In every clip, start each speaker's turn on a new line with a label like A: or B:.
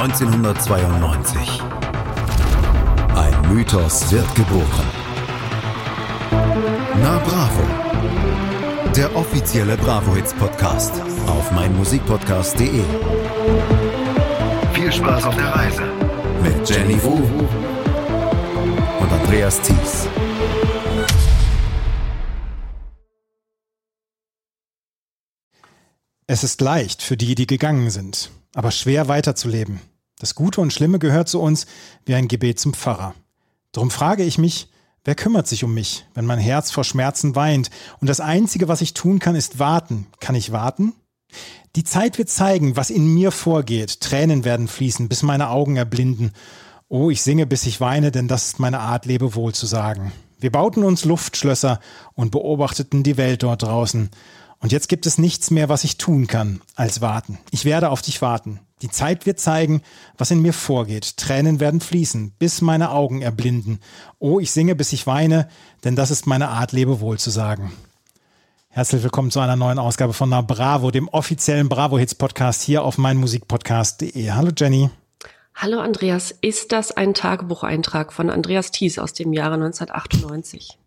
A: 1992. Ein Mythos wird geboren. Na Bravo. Der offizielle Bravo Hits Podcast auf meinmusikpodcast.de. Viel Spaß auf der Reise mit Jenny Wu und Andreas Thies.
B: Es ist leicht für die, die gegangen sind, aber schwer weiterzuleben. Das Gute und Schlimme gehört zu uns wie ein Gebet zum Pfarrer. Darum frage ich mich, wer kümmert sich um mich, wenn mein Herz vor Schmerzen weint und das Einzige, was ich tun kann, ist warten. Kann ich warten? Die Zeit wird zeigen, was in mir vorgeht. Tränen werden fließen, bis meine Augen erblinden. Oh, ich singe, bis ich weine, denn das ist meine Art, Lebewohl zu sagen. Wir bauten uns Luftschlösser und beobachteten die Welt dort draußen. Und jetzt gibt es nichts mehr, was ich tun kann, als warten. Ich werde auf dich warten. Die Zeit wird zeigen, was in mir vorgeht. Tränen werden fließen, bis meine Augen erblinden. Oh, ich singe, bis ich weine, denn das ist meine Art, Lebewohl zu sagen. Herzlich willkommen zu einer neuen Ausgabe von Na Bravo, dem offiziellen Bravo Hits Podcast hier auf meinmusikpodcast.de. Hallo Jenny.
C: Hallo Andreas, ist das ein Tagebucheintrag von Andreas Thies aus dem Jahre 1998?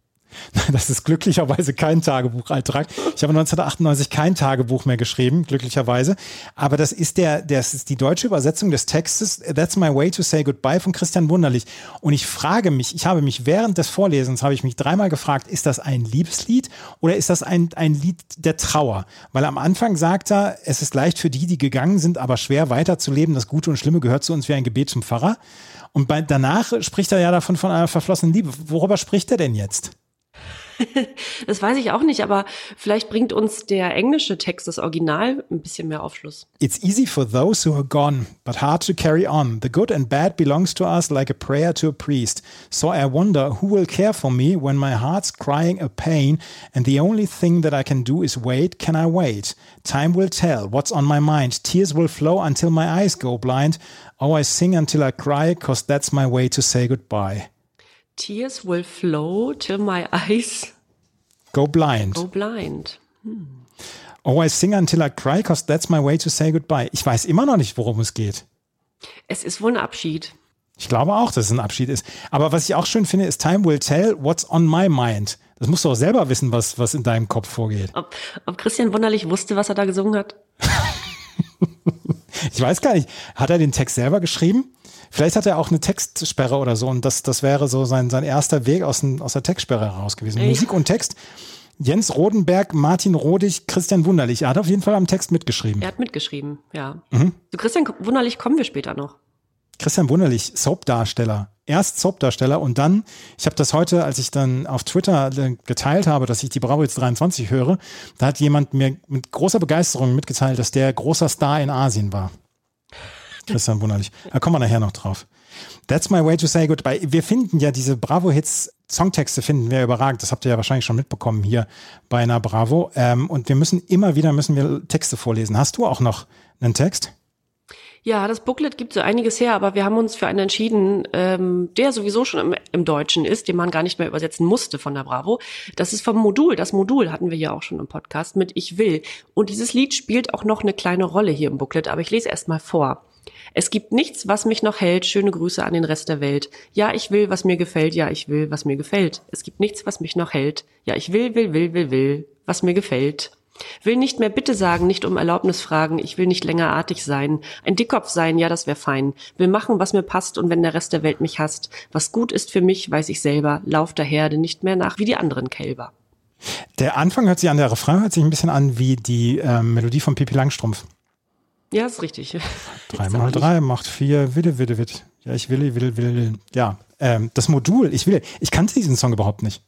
B: Das ist glücklicherweise kein Tagebucheintrag. Ich habe 1998 kein Tagebuch mehr geschrieben, glücklicherweise. Aber das ist der, das ist die deutsche Übersetzung des Textes That's My Way to Say Goodbye von Christian Wunderlich. Und ich frage mich, ich habe mich während des Vorlesens, habe ich mich dreimal gefragt, ist das ein Liebeslied oder ist das ein, ein Lied der Trauer? Weil am Anfang sagt er, es ist leicht für die, die gegangen sind, aber schwer weiterzuleben. Das Gute und Schlimme gehört zu uns wie ein Gebet zum Pfarrer. Und bei, danach spricht er ja davon von einer verflossenen Liebe. Worüber spricht er denn jetzt?
C: das weiß ich auch nicht, aber vielleicht bringt uns der englische Text, das Original, ein bisschen mehr Aufschluss.
B: It's easy for those who are gone, but hard to carry on. The good and bad belongs to us like a prayer to a priest. So I wonder who will care for me when my heart's crying a pain and the only thing that I can do is wait. Can I wait? Time will tell what's on my mind. Tears will flow until my eyes go blind. Oh, I sing until I cry, cause that's my way to say goodbye.
C: Tears will flow till my eyes
B: go blind.
C: Go blind. Hm.
B: Oh, I sing until I cry, cause that's my way to say goodbye. Ich weiß immer noch nicht, worum es geht.
C: Es ist wohl ein Abschied.
B: Ich glaube auch, dass es ein Abschied ist. Aber was ich auch schön finde, ist Time will tell what's on my mind. Das musst du auch selber wissen, was, was in deinem Kopf vorgeht.
C: Ob, ob Christian Wunderlich wusste, was er da gesungen hat?
B: ich weiß gar nicht. Hat er den Text selber geschrieben? Vielleicht hat er auch eine Textsperre oder so und das, das wäre so sein, sein erster Weg aus, dem, aus der Textsperre heraus gewesen. Ey. Musik und Text. Jens Rodenberg, Martin Rodig, Christian Wunderlich. Er hat auf jeden Fall am Text mitgeschrieben.
C: Er hat mitgeschrieben, ja. Mhm. Zu Christian Wunderlich kommen wir später noch.
B: Christian Wunderlich, Soapdarsteller. Erst Soapdarsteller und dann, ich habe das heute, als ich dann auf Twitter äh, geteilt habe, dass ich die Bravo jetzt 23 höre, da hat jemand mir mit großer Begeisterung mitgeteilt, dass der großer Star in Asien war. Christian Wunderlich. Da kommen wir nachher noch drauf. That's my way to say goodbye. Wir finden ja diese Bravo-Hits, Songtexte finden wir überragend. Das habt ihr ja wahrscheinlich schon mitbekommen hier bei einer Bravo. Ähm, und wir müssen immer wieder müssen wir Texte vorlesen. Hast du auch noch einen Text?
C: Ja, das Booklet gibt so einiges her, aber wir haben uns für einen entschieden, ähm, der sowieso schon im, im Deutschen ist, den man gar nicht mehr übersetzen musste von der Bravo. Das ist vom Modul. Das Modul hatten wir ja auch schon im Podcast mit Ich will. Und dieses Lied spielt auch noch eine kleine Rolle hier im Booklet, aber ich lese erst mal vor. Es gibt nichts, was mich noch hält. Schöne Grüße an den Rest der Welt. Ja, ich will, was mir gefällt. Ja, ich will, was mir gefällt. Es gibt nichts, was mich noch hält. Ja, ich will, will, will, will, will, was mir gefällt. Will nicht mehr Bitte sagen, nicht um Erlaubnis fragen. Ich will nicht länger artig sein. Ein Dickkopf sein, ja, das wär fein. Will machen, was mir passt und wenn der Rest der Welt mich hasst. Was gut ist für mich, weiß ich selber. Lauf der Herde nicht mehr nach wie die anderen Kälber.
B: Der Anfang hört sich an, der Refrain hört sich ein bisschen an wie die äh, Melodie von Pippi Langstrumpf.
C: Ja, ist richtig.
B: Drei mal drei macht vier, Wille, Wille, Wille. Ja, ich will, will, will, ja. Ähm, das Modul, ich will, ich kannte diesen Song überhaupt nicht.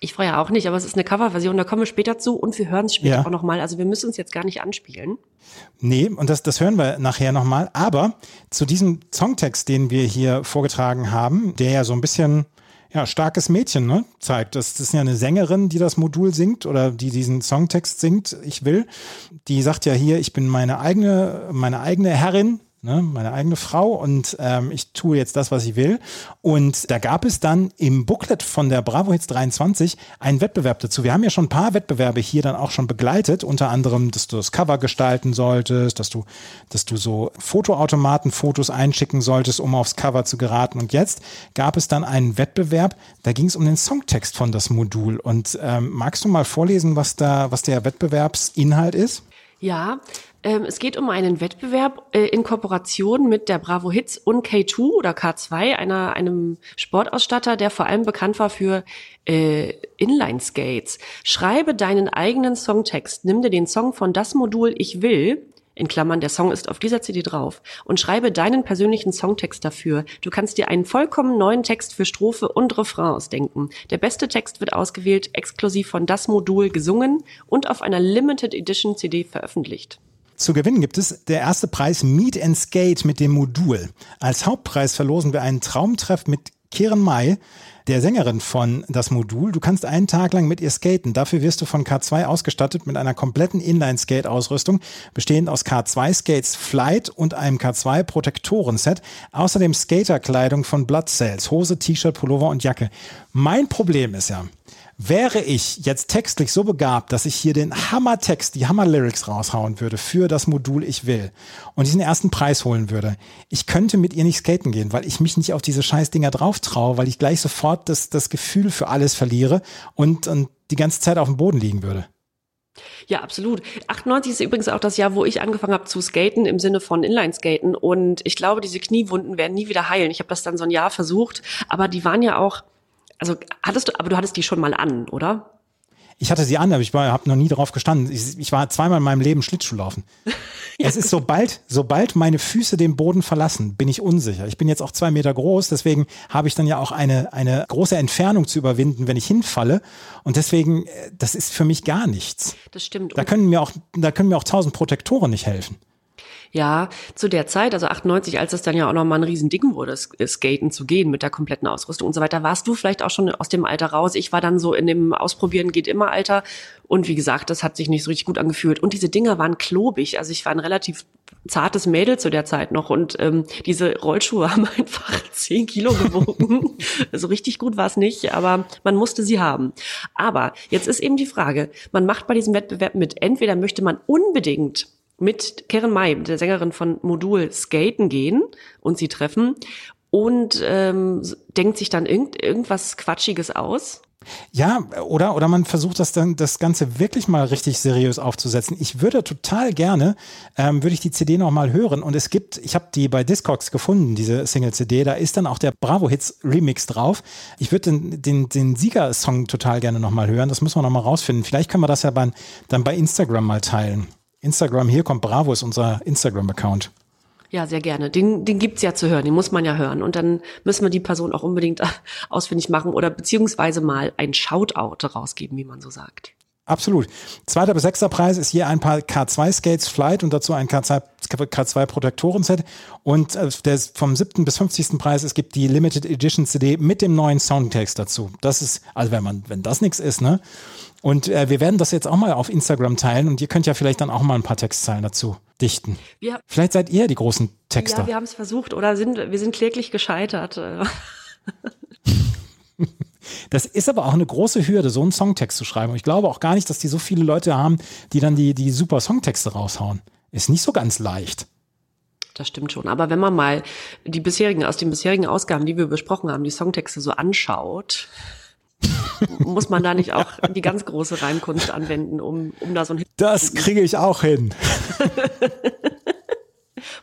C: Ich vorher auch nicht, aber es ist eine Coverversion, da kommen wir später zu und wir hören es später ja. auch nochmal. Also wir müssen uns jetzt gar nicht anspielen.
B: Nee, und das, das hören wir nachher nochmal. Aber zu diesem Songtext, den wir hier vorgetragen haben, der ja so ein bisschen ja, starkes Mädchen, ne? Zeigt. Das, das ist ja eine Sängerin, die das Modul singt oder die diesen Songtext singt, ich will. Die sagt ja hier, ich bin meine eigene, meine eigene Herrin. Ne, meine eigene Frau und ähm, ich tue jetzt das, was ich will. Und da gab es dann im Booklet von der Bravo Hits 23 einen Wettbewerb dazu. Wir haben ja schon ein paar Wettbewerbe hier dann auch schon begleitet, unter anderem, dass du das Cover gestalten solltest, dass du, dass du so Fotoautomaten Fotos einschicken solltest, um aufs Cover zu geraten. Und jetzt gab es dann einen Wettbewerb, da ging es um den Songtext von das Modul. Und ähm, magst du mal vorlesen, was da, was der Wettbewerbsinhalt ist?
C: Ja, es geht um einen Wettbewerb äh, in Kooperation mit der Bravo Hits und K2 oder K2, einer, einem Sportausstatter, der vor allem bekannt war für äh, Inline-Skates. Schreibe deinen eigenen Songtext. Nimm dir den Song von das Modul Ich will in Klammern, der Song ist auf dieser CD drauf, und schreibe deinen persönlichen Songtext dafür. Du kannst dir einen vollkommen neuen Text für Strophe und Refrain ausdenken. Der beste Text wird ausgewählt, exklusiv von das Modul gesungen und auf einer Limited Edition CD veröffentlicht.
B: Zu gewinnen gibt es der erste Preis Meet and Skate mit dem Modul. Als Hauptpreis verlosen wir einen Traumtreff mit Kiran Mai, der Sängerin von das Modul. Du kannst einen Tag lang mit ihr skaten. Dafür wirst du von K2 ausgestattet mit einer kompletten Inline-Skate-Ausrüstung, bestehend aus K2-Skates Flight und einem K2-Protektoren-Set. Außerdem Skaterkleidung von Blood Cells, Hose, T-Shirt, Pullover und Jacke. Mein Problem ist ja, Wäre ich jetzt textlich so begabt, dass ich hier den Hammer-Text, die Hammer-Lyrics raushauen würde für das Modul Ich will und diesen ersten Preis holen würde, ich könnte mit ihr nicht skaten gehen, weil ich mich nicht auf diese Scheißdinger drauf traue, weil ich gleich sofort das, das Gefühl für alles verliere und, und die ganze Zeit auf dem Boden liegen würde.
C: Ja, absolut. 98 ist übrigens auch das Jahr, wo ich angefangen habe zu skaten im Sinne von Inline-Skaten. Und ich glaube, diese Kniewunden werden nie wieder heilen. Ich habe das dann so ein Jahr versucht, aber die waren ja auch also hattest du, aber du hattest die schon mal an, oder?
B: Ich hatte sie an, aber ich habe noch nie drauf gestanden. Ich, ich, war zweimal in meinem Leben Schlittschuhlaufen. ja. Es ist sobald, sobald meine Füße den Boden verlassen, bin ich unsicher. Ich bin jetzt auch zwei Meter groß, deswegen habe ich dann ja auch eine, eine große Entfernung zu überwinden, wenn ich hinfalle. Und deswegen, äh, das ist für mich gar nichts.
C: Das stimmt.
B: Da können mir auch, da können mir auch tausend Protektoren nicht helfen.
C: Ja, zu der Zeit, also 98, als es dann ja auch nochmal ein Riesending wurde, Skaten zu gehen mit der kompletten Ausrüstung und so weiter, warst du vielleicht auch schon aus dem Alter raus. Ich war dann so in dem Ausprobieren geht immer Alter. Und wie gesagt, das hat sich nicht so richtig gut angefühlt. Und diese Dinger waren klobig. Also ich war ein relativ zartes Mädel zu der Zeit noch und ähm, diese Rollschuhe haben einfach zehn Kilo gewogen. so richtig gut war es nicht, aber man musste sie haben. Aber jetzt ist eben die Frage, man macht bei diesem Wettbewerb mit, entweder möchte man unbedingt mit Karen May, der Sängerin von Modul, skaten gehen und sie treffen und ähm, denkt sich dann irgend, irgendwas Quatschiges aus.
B: Ja, oder, oder man versucht das dann, das Ganze wirklich mal richtig seriös aufzusetzen. Ich würde total gerne, ähm, würde ich die CD nochmal hören. Und es gibt, ich habe die bei Discogs gefunden, diese Single-CD, da ist dann auch der Bravo Hits Remix drauf. Ich würde den, den, den Siegersong total gerne nochmal hören. Das müssen wir nochmal rausfinden. Vielleicht können wir das ja bei, dann bei Instagram mal teilen. Instagram, hier kommt Bravo, ist unser Instagram-Account.
C: Ja, sehr gerne. Den, den gibt's ja zu hören, den muss man ja hören. Und dann müssen wir die Person auch unbedingt ausfindig machen oder beziehungsweise mal ein Shoutout rausgeben, wie man so sagt.
B: Absolut. Zweiter bis sechster Preis ist hier ein paar K2 Skates Flight und dazu ein K2, K2 Protektoren-Set. Und äh, der vom siebten bis fünfzigsten Preis, es gibt die Limited Edition CD mit dem neuen Soundtext dazu. Das ist, also wenn man, wenn das nichts ist, ne? Und äh, wir werden das jetzt auch mal auf Instagram teilen und ihr könnt ja vielleicht dann auch mal ein paar Textzeilen dazu dichten. Wir, vielleicht seid ihr die großen Texter.
C: Ja, wir haben es versucht oder sind wir sind kläglich gescheitert.
B: Das ist aber auch eine große Hürde, so einen Songtext zu schreiben. Und ich glaube auch gar nicht, dass die so viele Leute haben, die dann die, die super Songtexte raushauen. Ist nicht so ganz leicht.
C: Das stimmt schon. Aber wenn man mal die bisherigen, aus den bisherigen Ausgaben, die wir besprochen haben, die Songtexte so anschaut, muss man da nicht auch die ganz große Reimkunst anwenden, um, um da so ein
B: Hit Das kriege ich auch hin.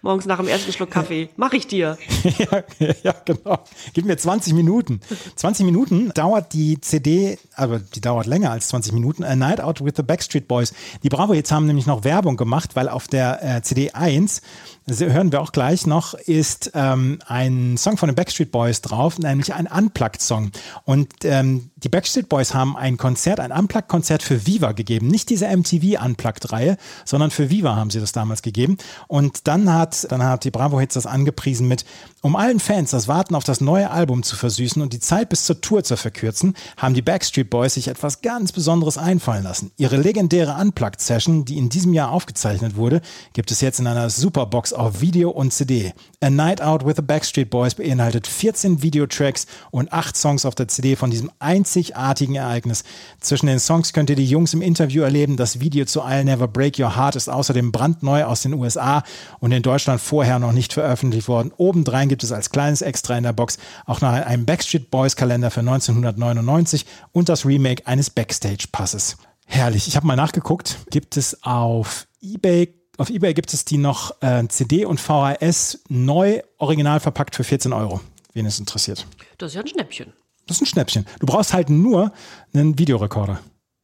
C: morgens nach dem ersten Schluck Kaffee. Mach ich dir.
B: ja, ja, genau. Gib mir 20 Minuten. 20 Minuten dauert die CD, aber die dauert länger als 20 Minuten. A Night Out with the Backstreet Boys. Die Bravo jetzt haben nämlich noch Werbung gemacht, weil auf der äh, CD 1 hören wir auch gleich noch, ist ähm, ein Song von den Backstreet Boys drauf, nämlich ein Unplugged-Song. Und ähm, die Backstreet Boys haben ein Konzert, ein Unplugged-Konzert für Viva gegeben. Nicht diese MTV Unplugged-Reihe, sondern für Viva haben sie das damals gegeben. Und dann hat hat, dann hat die Bravo Hits das angepriesen mit, um allen Fans das Warten auf das neue Album zu versüßen und die Zeit bis zur Tour zu verkürzen, haben die Backstreet Boys sich etwas ganz Besonderes einfallen lassen. Ihre legendäre Unplugged-Session, die in diesem Jahr aufgezeichnet wurde, gibt es jetzt in einer Superbox auf Video und CD. A Night Out with the Backstreet Boys beinhaltet 14 Videotracks und 8 Songs auf der CD von diesem einzigartigen Ereignis. Zwischen den Songs könnt ihr die Jungs im Interview erleben. Das Video zu I'll Never Break Your Heart ist außerdem brandneu aus den USA und in Deutschland vorher noch nicht veröffentlicht worden. Obendrein gibt es als kleines Extra in der Box auch noch einen Backstreet Boys Kalender für 1999 und das Remake eines Backstage-Passes. Herrlich. Ich habe mal nachgeguckt. Gibt es auf eBay auf eBay gibt es die noch äh, CD und VHS neu original verpackt für 14 Euro, wen es interessiert.
C: Das ist ja ein Schnäppchen.
B: Das ist ein Schnäppchen. Du brauchst halt nur einen Videorekorder.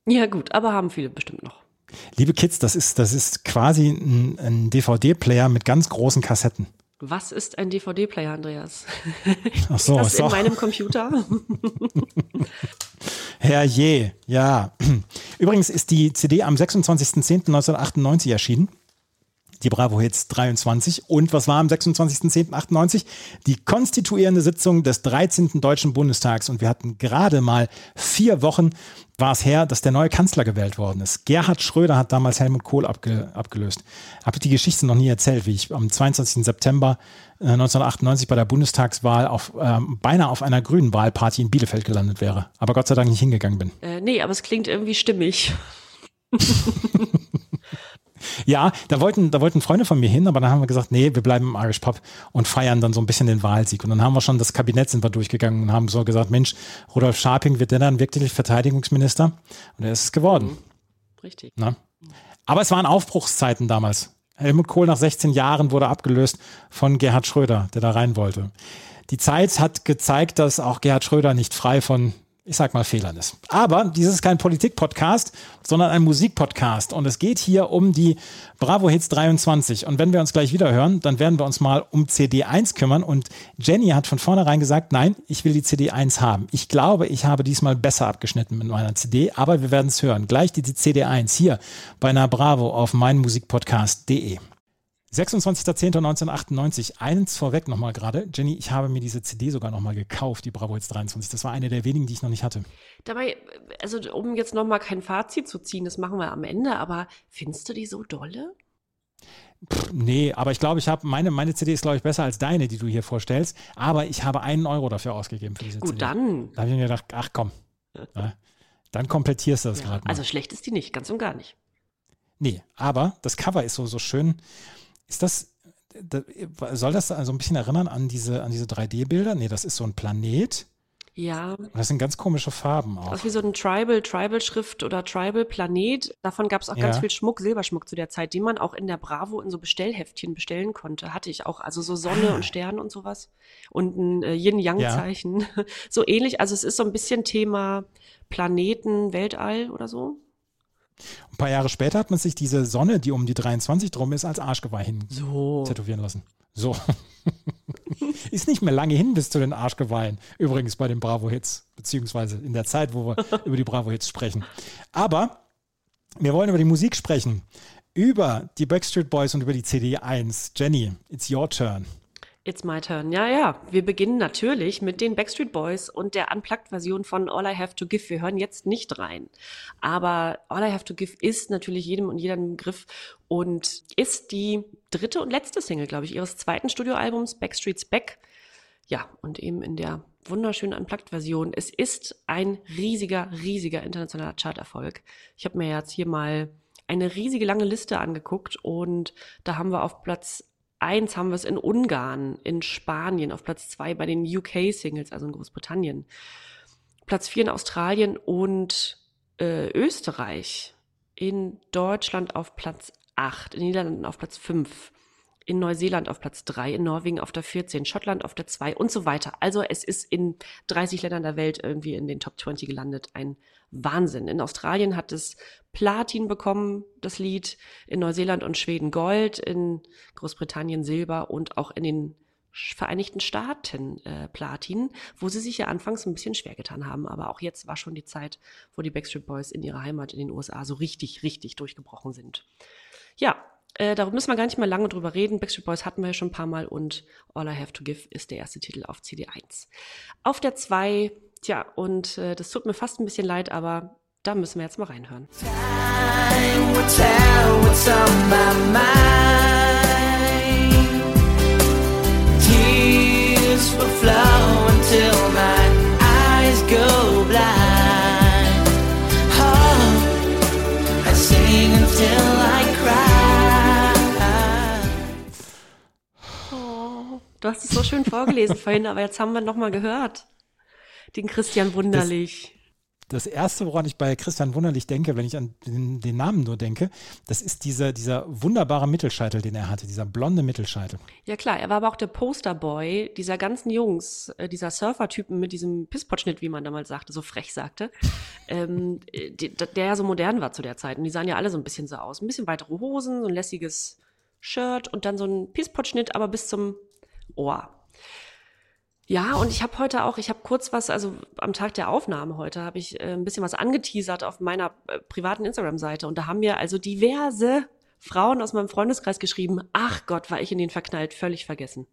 C: Ja, gut, aber haben viele bestimmt noch.
B: Liebe Kids, das ist, das ist quasi ein, ein DVD-Player mit ganz großen Kassetten.
C: Was ist ein DVD-Player, Andreas?
B: Ach so,
C: ist das in meinem Computer?
B: Herrje, ja. Übrigens ist die CD am 26.10.1998 erschienen. Die Bravo Hits 23. Und was war am 26.10.98? Die konstituierende Sitzung des 13. Deutschen Bundestags. Und wir hatten gerade mal vier Wochen war es her, dass der neue Kanzler gewählt worden ist. Gerhard Schröder hat damals Helmut Kohl abge, abgelöst. Habe ich die Geschichte noch nie erzählt, wie ich am 22. September äh, 1998 bei der Bundestagswahl auf, ähm, beinahe auf einer grünen Wahlparty in Bielefeld gelandet wäre. Aber Gott sei Dank nicht hingegangen bin.
C: Äh, nee, aber es klingt irgendwie stimmig.
B: Ja, da wollten, da wollten Freunde von mir hin, aber dann haben wir gesagt, nee, wir bleiben im Irish Pop und feiern dann so ein bisschen den Wahlsieg. Und dann haben wir schon das Kabinett sind wir durchgegangen und haben so gesagt, Mensch, Rudolf Scharping wird der dann wirklich Verteidigungsminister? Und er ist es geworden.
C: Mhm. Richtig.
B: Na? Aber es waren Aufbruchszeiten damals. Helmut Kohl nach 16 Jahren wurde abgelöst von Gerhard Schröder, der da rein wollte. Die Zeit hat gezeigt, dass auch Gerhard Schröder nicht frei von ich sag mal, Fehlern ist. Aber dieses ist kein Politik-Podcast, sondern ein Musik-Podcast. Und es geht hier um die Bravo Hits 23. Und wenn wir uns gleich wieder hören, dann werden wir uns mal um CD 1 kümmern. Und Jenny hat von vornherein gesagt, nein, ich will die CD 1 haben. Ich glaube, ich habe diesmal besser abgeschnitten mit meiner CD, aber wir werden es hören. Gleich die CD 1 hier bei einer Bravo auf meinmusikpodcast.de. 26.10.1998, eins vorweg nochmal gerade. Jenny, ich habe mir diese CD sogar nochmal gekauft, die Bravo Hits 23. Das war eine der wenigen, die ich noch nicht hatte.
C: Dabei, also um jetzt nochmal kein Fazit zu ziehen, das machen wir am Ende, aber findest du die so dolle?
B: Pff, nee, aber ich glaube, ich habe meine, meine CD ist, glaube ich, besser als deine, die du hier vorstellst. Aber ich habe einen Euro dafür ausgegeben für diese
C: Gut,
B: CD.
C: dann.
B: Da habe ich mir gedacht, ach komm. Ja, dann komplettierst du das
C: Ja,
B: gerade.
C: also schlecht ist die nicht, ganz und gar nicht.
B: Nee, aber das Cover ist so, so schön. Ist das, da, soll das also ein bisschen erinnern an diese, an diese 3D-Bilder? Nee, das ist so ein Planet.
C: Ja,
B: Und das sind ganz komische Farben auch.
C: das ist wie so ein Tribal, Tribal-Schrift oder Tribal-Planet. Davon gab es auch ganz
B: Ja.
C: viel Schmuck, Silberschmuck zu der Zeit, den man auch in der Bravo in so Bestellheftchen bestellen konnte. Hatte ich auch. Also so Sonne
B: Ah.
C: und Sterne und sowas. Und ein äh, Yin-Yang-Zeichen. So ähnlich. Also es ist so ein bisschen Thema Planeten, Weltall oder so.
B: Ein paar Jahre später hat man sich diese Sonne, die um die 23 drum ist, als Arschgeweih hin
C: So.
B: tätowieren lassen. So. ist nicht mehr lange hin bis zu den Arschgeweihen. Übrigens bei den Bravo-Hits, beziehungsweise in der Zeit, wo wir über die Bravo-Hits sprechen. Aber wir wollen über die Musik sprechen. Über die Backstreet Boys und über die CD 1. Jenny, it's your turn.
C: It's my turn. Ja, ja. Wir beginnen natürlich mit den Backstreet Boys und der Unplugged-Version von All I Have to Give. Wir hören jetzt nicht rein. Aber All I Have to Give ist natürlich jedem und jeder im Begriff und ist die dritte und letzte Single, glaube ich, ihres zweiten Studioalbums Backstreet's Back. Ja, und eben in der wunderschönen Unplugged-Version. Es ist ein riesiger, riesiger internationaler Charterfolg. Ich habe mir jetzt hier mal eine riesige lange Liste angeguckt und da haben wir auf Platz eins haben wir es in Ungarn, in Spanien, auf Platz zwei bei den UK-Singles, also in Großbritannien. Platz vier in Australien und äh, Österreich. In Deutschland auf Platz acht, in Niederlanden auf Platz fünf, in Neuseeland auf Platz drei, in Norwegen auf der 14, Schottland auf der zwei und so weiter. Also es ist in 30 Ländern der Welt irgendwie in den Top 20 gelandet. Ein Wahnsinn. In Australien hat es Platin bekommen, das Lied, in Neuseeland und Schweden Gold, in Großbritannien Silber und auch in den Vereinigten Staaten äh, Platin, wo sie sich ja anfangs ein bisschen schwer getan haben. Aber auch jetzt war schon die Zeit, wo die Backstreet Boys in ihrer Heimat in den USA so richtig, richtig durchgebrochen sind. Ja, Äh, darüber müssen wir gar nicht mehr lange drüber reden. Backstreet Boys hatten wir ja schon ein paar Mal und All I Have to Give ist der erste Titel auf CD1. Auf der 2, tja, und äh, das tut mir fast ein bisschen leid, aber da müssen wir jetzt mal reinhören.
D: Time will tell what's on my mind. Tears will flow
C: du hast es so schön vorgelesen vorhin, aber jetzt haben wir noch mal gehört. Den Christian Wunderlich.
B: Das erste, woran ich bei Christian Wunderlich denke, wenn ich an den, den Namen nur denke, das ist dieser, dieser wunderbare Mittelscheitel, den er hatte, dieser blonde Mittelscheitel.
C: Ja klar, er war aber auch der Posterboy dieser ganzen Jungs, äh, dieser Surfer-Typen mit diesem Pisspotschnitt, wie man damals sagte, so frech sagte, ähm, äh, der ja so modern war zu der Zeit. Und die sahen ja alle so ein bisschen so aus. Ein bisschen weitere Hosen, so ein lässiges Shirt und dann so ein Pisspotschnitt, aber bis zum Ohr. Ja, und ich habe heute auch, ich habe kurz was, also am Tag der Aufnahme heute habe ich äh, ein bisschen was angeteasert auf meiner äh, privaten Instagram-Seite und da haben mir also diverse Frauen aus meinem Freundeskreis geschrieben, ach Gott, war ich in den verknallt, völlig vergessen.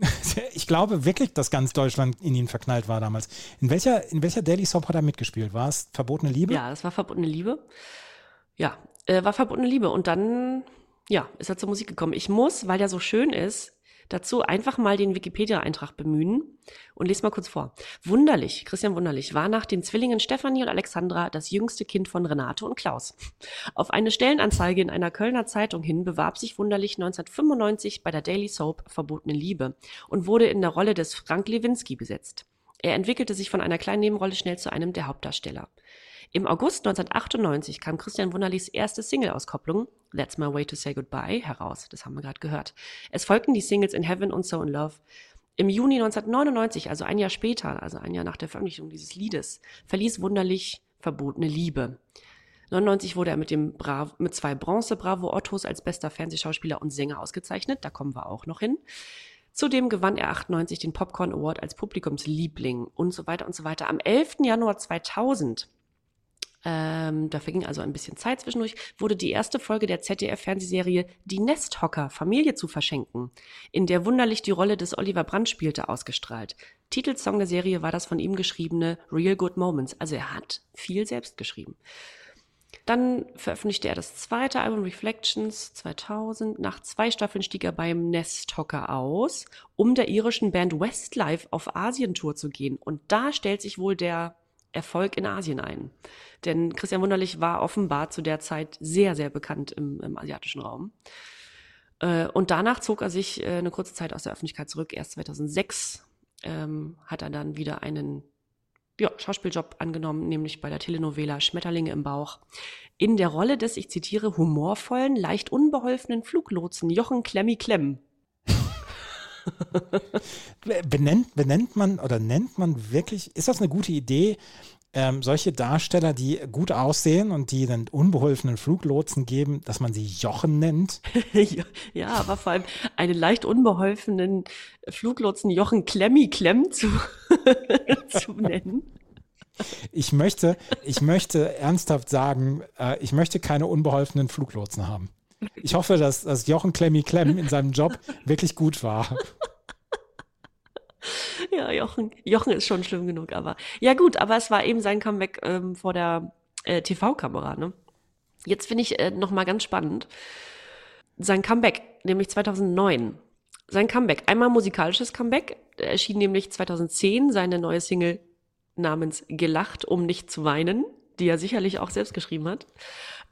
B: Ich glaube wirklich, dass ganz Deutschland in ihn verknallt war damals. In welcher, in welcher Daily Soap hat er mitgespielt? War es Verbotene Liebe?
C: Ja, es war verbotene Liebe. Ja, äh, war verbotene Liebe und dann, ja, ist er zur Musik gekommen. Ich muss, weil der so schön ist, dazu einfach mal den Wikipedia-Eintrag bemühen und lese mal kurz vor. Wunderlich, Christian Wunderlich, war nach den Zwillingen Stefanie und Alexandra das jüngste Kind von Renate und Klaus. Auf eine Stellenanzeige in einer Kölner Zeitung hin bewarb sich Wunderlich 1995 bei der Daily Soap Verbotene Liebe und wurde in der Rolle des Frank Lewinsky besetzt. Er entwickelte sich von einer kleinen Nebenrolle schnell zu einem der Hauptdarsteller. Im August 1998 kam Christian Wunderlichs erste Single-Auskopplung, That's My Way to Say Goodbye, heraus. Das haben wir gerade gehört. Es folgten die Singles In Heaven und So in Love. Im Juni 1999, also ein Jahr später, also ein Jahr nach der Veröffentlichung dieses Liedes, verließ Wunderlich Verbotene Liebe. 99 wurde er mit, dem Bra mit zwei Bronze Bravo Ottos als bester Fernsehschauspieler und Sänger ausgezeichnet. Da kommen wir auch noch hin. Zudem gewann er 98 den Popcorn Award als Publikumsliebling und so weiter und so weiter. Am 11. Januar 2000 ähm, da verging also ein bisschen Zeit zwischendurch, wurde die erste Folge der ZDF-Fernsehserie Die Nesthocker, Familie zu verschenken, in der wunderlich die Rolle des Oliver Brandt spielte, ausgestrahlt. Titelsong der Serie war das von ihm geschriebene Real Good Moments, also er hat viel selbst geschrieben. Dann veröffentlichte er das zweite Album Reflections 2000. Nach zwei Staffeln stieg er beim Nesthocker aus, um der irischen Band Westlife auf Asientour zu gehen. Und da stellt sich wohl der Erfolg in Asien ein. Denn Christian Wunderlich war offenbar zu der Zeit sehr, sehr bekannt im, im asiatischen Raum. Äh, und danach zog er sich äh, eine kurze Zeit aus der Öffentlichkeit zurück. Erst 2006 ähm, hat er dann wieder einen ja, Schauspieljob angenommen, nämlich bei der Telenovela Schmetterlinge im Bauch. In der Rolle des, ich zitiere, humorvollen, leicht unbeholfenen Fluglotsen Jochen Klemmi Klemm.
B: benennt, benennt man oder nennt man wirklich, ist das eine gute Idee, ähm, solche Darsteller, die gut aussehen und die dann unbeholfenen Fluglotsen geben, dass man sie Jochen nennt?
C: ja, aber vor allem einen leicht unbeholfenen Fluglotsen Jochen Klemmi Klemm zu, zu nennen.
B: Ich möchte, ich möchte ernsthaft sagen, äh, ich möchte keine unbeholfenen Fluglotsen haben. Ich hoffe, dass, dass Jochen Klemmi Klemm in seinem Job wirklich gut war.
C: Ja, Jochen, Jochen ist schon schlimm genug, aber ja gut, aber es war eben sein Comeback ähm, vor der äh, TV-Kamera. Ne? Jetzt finde ich äh, noch mal ganz spannend sein Comeback, nämlich 2009. Sein Comeback, einmal musikalisches Comeback, erschien nämlich 2010 seine neue Single namens Gelacht, um nicht zu weinen, die er sicherlich auch selbst geschrieben hat.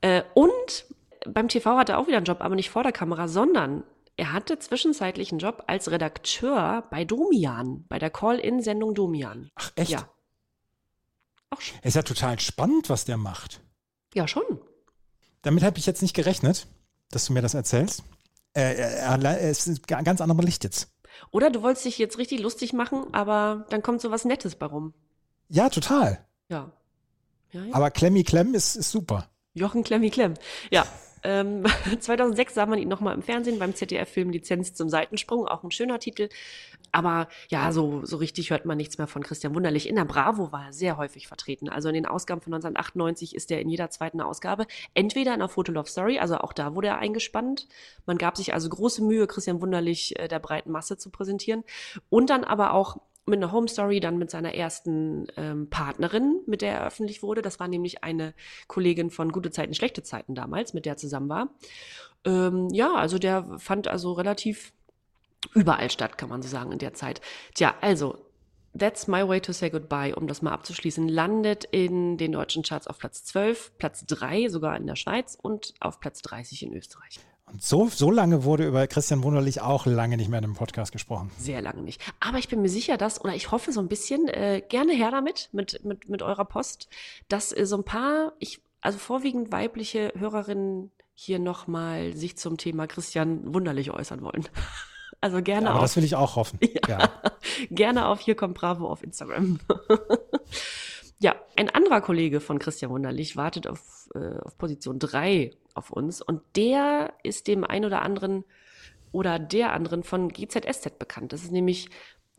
C: Äh, und beim TV hat er auch wieder einen Job, aber nicht vor der Kamera, sondern er hatte zwischenzeitlich einen Job als Redakteur bei Domian, bei der Call-In-Sendung Domian.
B: Ach, echt?
C: Ja.
B: Auch schon. Ist ja total spannend, was der macht.
C: Ja, schon.
B: Damit habe ich jetzt nicht gerechnet, dass du mir das erzählst. Äh, äh, es ist ein ganz anderes Licht jetzt.
C: Oder du wolltest dich jetzt richtig lustig machen, aber dann kommt so was Nettes bei rum.
B: Ja, total.
C: Ja. ja, ja.
B: Aber Klemmi Klemm ist, ist super.
C: Jochen Klemmi Klemm. Ja, Ähm, 2006 sah man ihn nochmal im Fernsehen beim ZDF-Film Lizenz zum Seitensprung, auch ein schöner Titel. Aber ja, so, so richtig hört man nichts mehr von Christian Wunderlich. In der Bravo war er sehr häufig vertreten. Also in den Ausgaben von 1998 ist er in jeder zweiten Ausgabe entweder in einer Fotolove Story, also auch da wurde er eingespannt. Man gab sich also große Mühe, Christian Wunderlich äh, der breiten Masse zu präsentieren. Und dann aber auch mit einer Home Story, dann mit seiner ersten ähm, Partnerin, mit der er öffentlich wurde. Das war nämlich eine Kollegin von Gute Zeiten, Schlechte Zeiten damals, mit der er zusammen war. Ähm, ja, also der fand also relativ überall statt, kann man so sagen, in der Zeit. Tja, also, That's My Way to Say Goodbye, um das mal abzuschließen, landet in den deutschen Charts auf Platz 12, Platz 3 sogar in der Schweiz und auf Platz 30 in Österreich.
B: Und so, so lange wurde über Christian Wunderlich auch lange nicht mehr in einem Podcast gesprochen.
C: Sehr lange nicht. Aber ich bin mir sicher, dass, oder ich hoffe so ein bisschen, äh, gerne her damit, mit, mit, mit eurer Post, dass äh, so ein paar, ich, also vorwiegend weibliche Hörerinnen hier nochmal sich zum Thema Christian Wunderlich äußern wollen. Also gerne
B: Aber
C: auf,
B: das will ich auch hoffen.
C: Ja.
B: Ja.
C: gerne auf hier kommt Bravo auf Instagram. ja, ein anderer Kollege von Christian Wunderlich wartet auf, äh, auf Position 3 auf uns und der ist dem ein oder anderen oder der anderen von GZSZ bekannt. Das ist nämlich,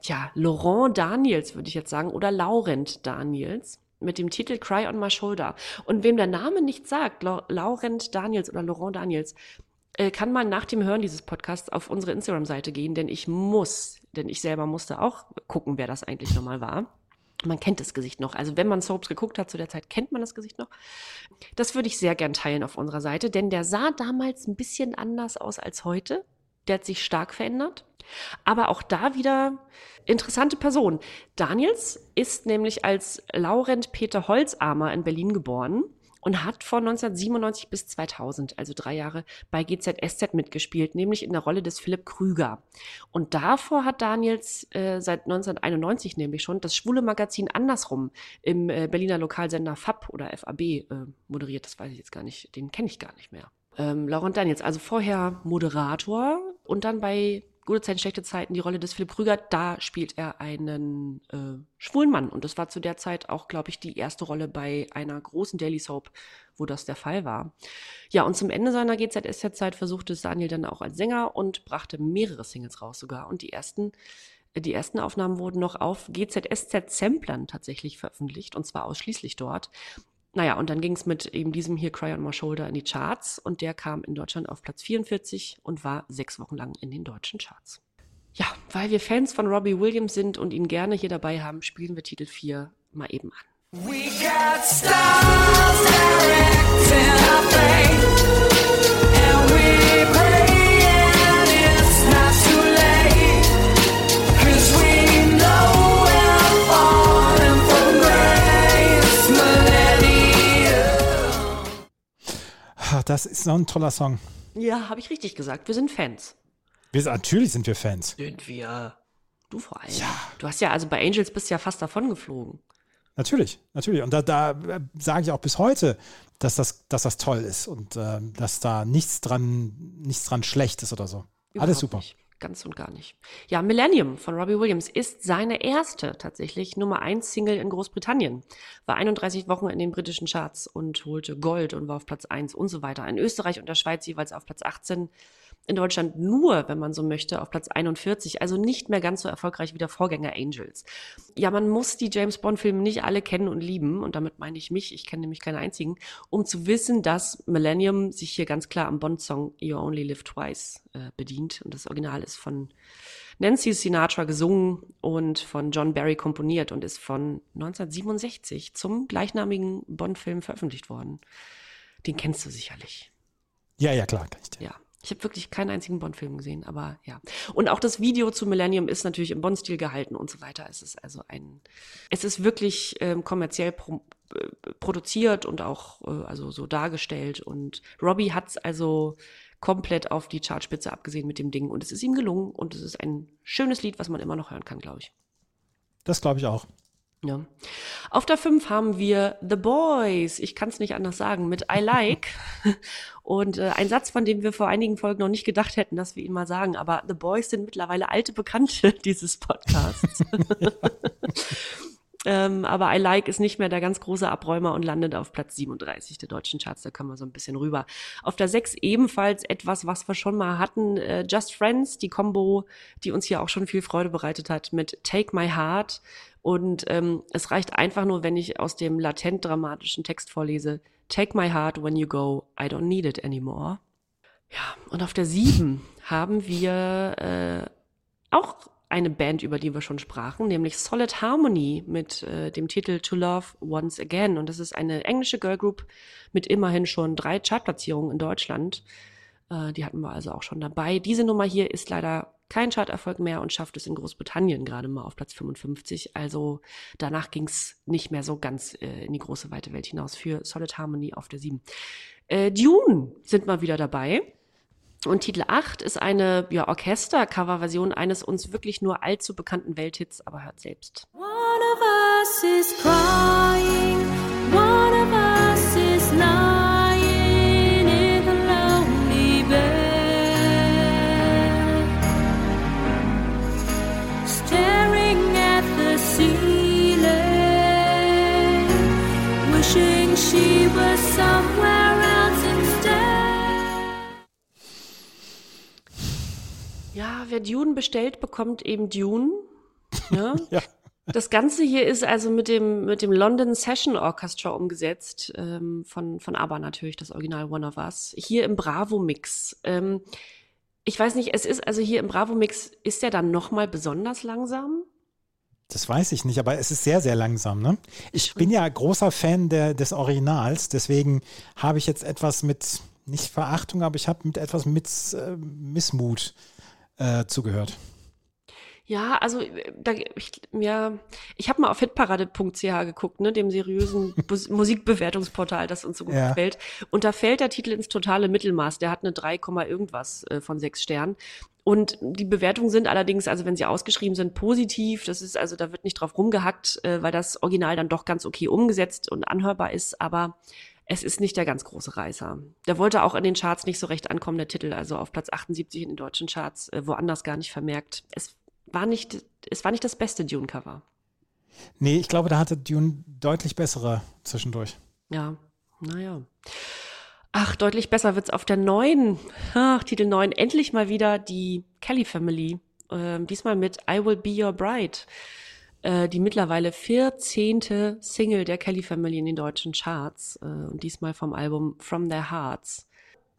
C: ja, Laurent Daniels, würde ich jetzt sagen, oder Laurent Daniels mit dem Titel Cry on My Shoulder. Und wem der Name nicht sagt, Lau Laurent Daniels oder Laurent Daniels, äh, kann man nach dem Hören dieses Podcasts auf unsere Instagram-Seite gehen, denn ich muss, denn ich selber musste auch gucken, wer das eigentlich nochmal war. Man kennt das Gesicht noch. Also wenn man Soaps geguckt hat zu der Zeit, kennt man das Gesicht noch. Das würde ich sehr gern teilen auf unserer Seite, denn der sah damals ein bisschen anders aus als heute. Der hat sich stark verändert. Aber auch da wieder interessante Person. Daniels ist nämlich als Laurent Peter Holzarmer in Berlin geboren und hat von 1997 bis 2000, also drei Jahre, bei GZSZ mitgespielt, nämlich in der Rolle des Philipp Krüger. Und davor hat Daniels äh, seit 1991 nämlich schon das schwule Magazin Andersrum im äh, Berliner Lokalsender FAB oder FAB äh, moderiert. Das weiß ich jetzt gar nicht, den kenne ich gar nicht mehr. Ähm, Laurent Daniels, also vorher Moderator und dann bei Gute Zeiten, schlechte Zeiten, die Rolle des Philipp Krüger, da spielt er einen äh, schwulen Mann. Und das war zu der Zeit auch, glaube ich, die erste Rolle bei einer großen Daily Soap, wo das der Fall war. Ja, und zum Ende seiner GZSZ-Zeit versuchte es Daniel dann auch als Sänger und brachte mehrere Singles raus sogar. Und die ersten die ersten Aufnahmen wurden noch auf GZSZ-Samplern tatsächlich veröffentlicht, und zwar ausschließlich dort. Naja, und dann ging es mit eben diesem hier Cry on My Shoulder in die Charts und der kam in Deutschland auf Platz 44 und war sechs Wochen lang in den deutschen Charts. Ja, weil wir Fans von Robbie Williams sind und ihn gerne hier dabei haben, spielen wir Titel 4 mal eben an.
D: We got stars
B: Das ist so ein toller Song.
C: Ja, habe ich richtig gesagt. Wir sind Fans.
B: Wir, natürlich sind wir Fans.
C: Sind wir. Du vor allem. Ja. Du hast ja, also bei Angels bist du ja fast davon geflogen.
B: Natürlich, natürlich. Und da, da äh, sage ich auch bis heute, dass das, dass das toll ist und äh, dass da nichts dran, nichts dran schlecht ist oder so. Alles
C: Überhaupt
B: super.
C: Nicht. Ganz und gar nicht. Ja, Millennium von Robbie Williams ist seine erste tatsächlich Nummer 1 Single in Großbritannien. War 31 Wochen in den britischen Charts und holte Gold und war auf Platz 1 und so weiter. In Österreich und der Schweiz jeweils auf Platz 18. In Deutschland nur, wenn man so möchte, auf Platz 41. Also nicht mehr ganz so erfolgreich wie der Vorgänger Angels. Ja, man muss die James Bond Filme nicht alle kennen und lieben. Und damit meine ich mich. Ich kenne nämlich keinen einzigen. Um zu wissen, dass Millennium sich hier ganz klar am Bond-Song You Only Live Twice äh, bedient. Und das Original ist von Nancy Sinatra gesungen und von John Barry komponiert und ist von 1967 zum gleichnamigen Bond-Film veröffentlicht worden. Den kennst du sicherlich.
B: Ja, ja, klar. Kann ich dir.
C: Ja. Ich habe wirklich keinen einzigen Bond-Film gesehen, aber ja. Und auch das Video zu Millennium ist natürlich im Bond-Stil gehalten und so weiter. Es ist also ein, es ist wirklich ähm, kommerziell pro, äh, produziert und auch äh, also so dargestellt. Und Robbie hat's also komplett auf die Chartspitze abgesehen mit dem Ding. Und es ist ihm gelungen und es ist ein schönes Lied, was man immer noch hören kann, glaube ich.
B: Das glaube ich auch.
C: Ja. Auf der 5 haben wir The Boys. Ich kann es nicht anders sagen, mit I Like. Und äh, ein Satz, von dem wir vor einigen Folgen noch nicht gedacht hätten, dass wir ihn mal sagen. Aber The Boys sind mittlerweile alte Bekannte dieses Podcasts. Ähm, aber I Like ist nicht mehr der ganz große Abräumer und landet auf Platz 37 der deutschen Charts. Da kommen wir so ein bisschen rüber. Auf der 6 ebenfalls etwas, was wir schon mal hatten. Äh, Just Friends, die Combo, die uns hier auch schon viel Freude bereitet hat mit Take My Heart. Und ähm, es reicht einfach nur, wenn ich aus dem latent dramatischen Text vorlese. Take my heart when you go, I don't need it anymore. Ja, und auf der 7 haben wir äh, auch eine Band, über die wir schon sprachen, nämlich Solid Harmony mit äh, dem Titel To Love Once Again. Und das ist eine englische Girlgroup mit immerhin schon drei Chartplatzierungen in Deutschland. Äh, die hatten wir also auch schon dabei. Diese Nummer hier ist leider kein Charterfolg mehr und schafft es in Großbritannien gerade mal auf Platz 55. Also danach ging es nicht mehr so ganz äh, in die große weite Welt hinaus für Solid Harmony auf der 7. Äh, Dune sind mal wieder dabei. Und Titel 8 ist eine ja, Orchester-Cover-Version eines uns wirklich nur allzu bekannten Welthits, aber hört selbst.
E: One of us is crying, one of us is lying in a lonely bed, staring at the ceiling, wishing she was somewhere
C: Ja, wer Dune bestellt, bekommt eben Dune. Ja.
B: Ja.
C: Das Ganze hier ist also mit dem, mit dem London Session Orchestra umgesetzt, ähm, von, von ABBA natürlich, das Original One of Us. Hier im Bravo-Mix. Ähm, ich weiß nicht, es ist, also hier im Bravo-Mix, ist der dann nochmal besonders langsam?
B: Das weiß ich nicht, aber es ist sehr, sehr langsam. Ne? Ich bin ja großer Fan der, des Originals, deswegen habe ich jetzt etwas mit, nicht Verachtung, aber ich habe mit etwas mit äh, Missmut äh, zugehört.
C: Ja, also äh, da, ich, ja, ich habe mal auf hitparade.ch geguckt, ne, dem seriösen Bus Musikbewertungsportal, das uns so gut
B: Ja.
C: gefällt. Und da fällt der Titel ins totale Mittelmaß. Der hat eine 3, Komma irgendwas äh, von sechs Sternen. Und die Bewertungen sind allerdings, also wenn sie ausgeschrieben sind, positiv. Das ist also, da wird nicht drauf rumgehackt, äh, weil das Original dann doch ganz okay umgesetzt und anhörbar ist. Aber es ist nicht der ganz große Reißer. Der wollte auch in den Charts nicht so recht ankommen, der Titel, also auf Platz 78 in den deutschen Charts, äh, woanders gar nicht vermerkt. Es war nicht, es war nicht das beste Dune-Cover.
B: Nee, ich glaube, da hatte Dune deutlich bessere zwischendurch.
C: Ja, naja. Ach, deutlich besser wird's auf der neuen, ach, Titel 9, endlich mal wieder die Kelly Family. Ähm, diesmal mit I Will Be Your Bride. Äh, die mittlerweile 14. Single der Kelly Family in den deutschen Charts. Äh, und diesmal vom Album From Their Hearts.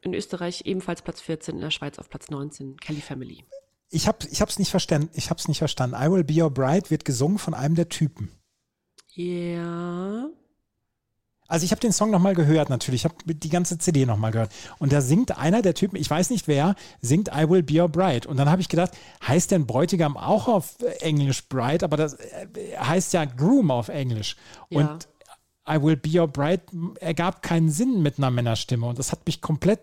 C: In Österreich ebenfalls Platz 14, in der Schweiz auf Platz 19. Kelly Family.
B: Ich habe ich hab's nicht verstanden. Ich hab's nicht verstanden. I Will Be Your Bride wird gesungen von einem der Typen.
C: Ja.
B: Also ich habe den Song nochmal gehört natürlich, ich habe die ganze CD nochmal gehört. Und da singt einer der Typen, ich weiß nicht wer, singt I Will Be Your Bride. Und dann habe ich gedacht, heißt denn Bräutigam auch auf Englisch Bride, aber das äh, heißt ja Groom auf Englisch.
C: Ja.
B: Und I Will Be Your Bride ergab keinen Sinn mit einer Männerstimme. Und das hat mich komplett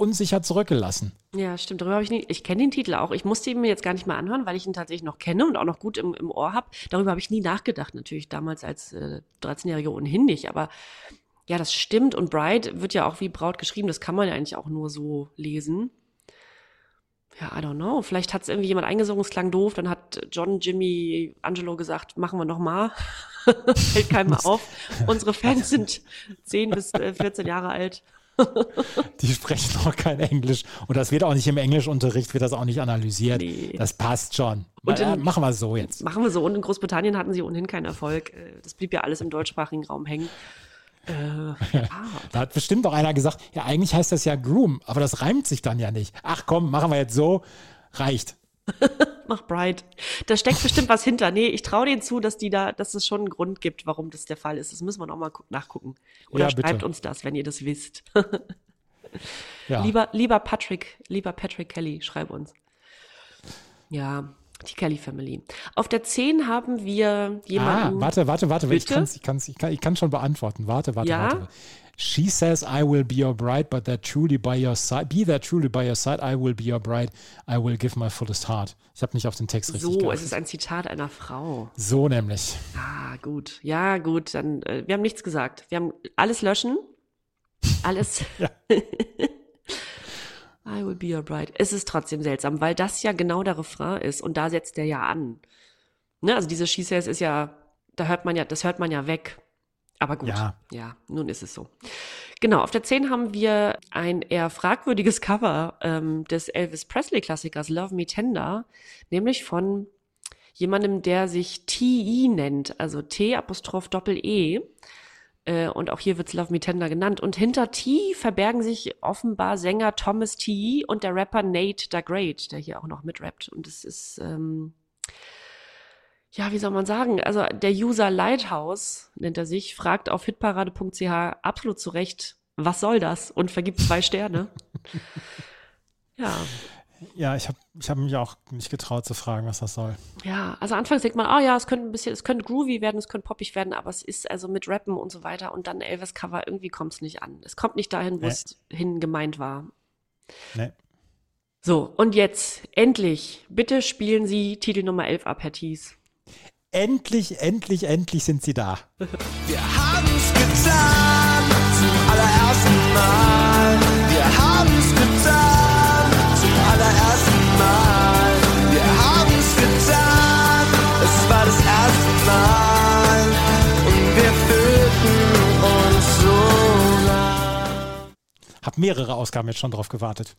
B: unsicher zurückgelassen.
C: Ja, stimmt. Darüber habe ich nie. Ich kenne den Titel auch. Ich musste ihn mir jetzt gar nicht mal anhören, weil ich ihn tatsächlich noch kenne und auch noch gut im, im Ohr habe. Darüber habe ich nie nachgedacht, natürlich damals als äh, 13-Jährige ohnehin nicht. Aber ja, das stimmt. Und Bride wird ja auch wie Braut geschrieben. Das kann man ja eigentlich auch nur so lesen. Ja, I don't know. Vielleicht hat es irgendwie jemand eingesungen, es klang doof. Dann hat John, Jimmy, Angelo gesagt, machen wir noch mal. Fällt keinem auf. Unsere Fans sind 10 bis äh, 14 Jahre alt.
B: Die sprechen noch kein Englisch. Und das wird auch nicht im Englischunterricht, wird das auch nicht analysiert.
C: Nee.
B: Das passt schon.
C: Und in-
B: machen wir es so jetzt.
C: Machen wir so. Und in Großbritannien hatten sie ohnehin keinen Erfolg. Äh, Das blieb ja alles im deutschsprachigen Raum hängen. Äh, ja.
B: Da hat bestimmt auch einer gesagt, ja, eigentlich heißt das ja Groom, aber das reimt sich dann ja nicht. Ach komm, machen wir jetzt so, reicht.
C: Mach Bright. Da steckt bestimmt was hinter. Nee, ich traue denen zu, dass die da, dass es schon einen Grund gibt, warum das der Fall ist. Das müssen wir noch mal gu- nachgucken. Oder
B: Ja, bitte.
C: schreibt uns das, wenn ihr das wisst.
B: Ja.
C: Lieber, lieber Patrick, lieber Patrick Kelly, schreib uns. Ja, die Kelly Family. Auf der 10 haben wir
B: ah,
C: jemanden.
B: warte, warte, warte, ich,
C: Bitte?
B: kann's, ich, kann's, ich, kann, ich kann schon beantworten. Warte, warte,
C: Ja?
B: warte. She says, I will be your bride, but that truly by your side, be there truly by your side, I will be your bride, I will give my fullest heart. Ich habe nicht auf den Text richtig
C: So, es
B: geachtet.
C: ist ein Zitat einer Frau.
B: So nämlich.
C: Ah, gut. Ja, gut. Dann, äh, wir haben nichts gesagt. Wir haben alles löschen. Alles. I will be your bride. Es ist trotzdem seltsam, weil das ja genau der Refrain ist und da setzt der ja an. Ne? Also diese She Says ist ja da hört man ja, das hört man ja weg. Aber gut,
B: Ja.
C: ja, nun ist es so. Genau, auf der 10 haben wir ein eher fragwürdiges Cover ähm, des Elvis Presley-Klassikers Love Me Tender, nämlich von jemandem, der sich T.E. nennt, also T-Apostroph Doppel-E. Äh, und auch hier wird's Love Me Tender genannt. Und hinter T verbergen sich offenbar Sänger Thomas T. und der Rapper Nate the Great, der hier auch noch mitrappt. Und es ist, ähm, ja, wie soll man sagen? Also der User Lighthouse nennt er sich, fragt auf hitparade.ch absolut zu Recht, was soll das? Und vergibt zwei Sterne. ja,
B: Ja, ich habe ich hab mich auch nicht getraut zu fragen, was das soll.
C: ja. Also anfangs denkt man, ah ja, es könnte ein bisschen, es könnte groovy werden, es könnte poppig werden, aber es ist also mit Rappen und so weiter und dann Elvis-Cover, irgendwie kommt es nicht an. Es kommt nicht dahin, wo
B: Nee.
C: es hin gemeint war.
B: Nee.
C: So, und jetzt, endlich, bitte spielen Sie Titel Nummer 11 ab, Herr Thies.
B: Endlich, endlich, endlich sind sie da.
D: Wir haben's getan zum allerersten Mal. Wir haben's getan zum allerersten Mal. Wir haben's getan, es war das erste Mal. Und wir fühlten uns so nah.
B: Hab mehrere Ausgaben jetzt schon drauf gewartet.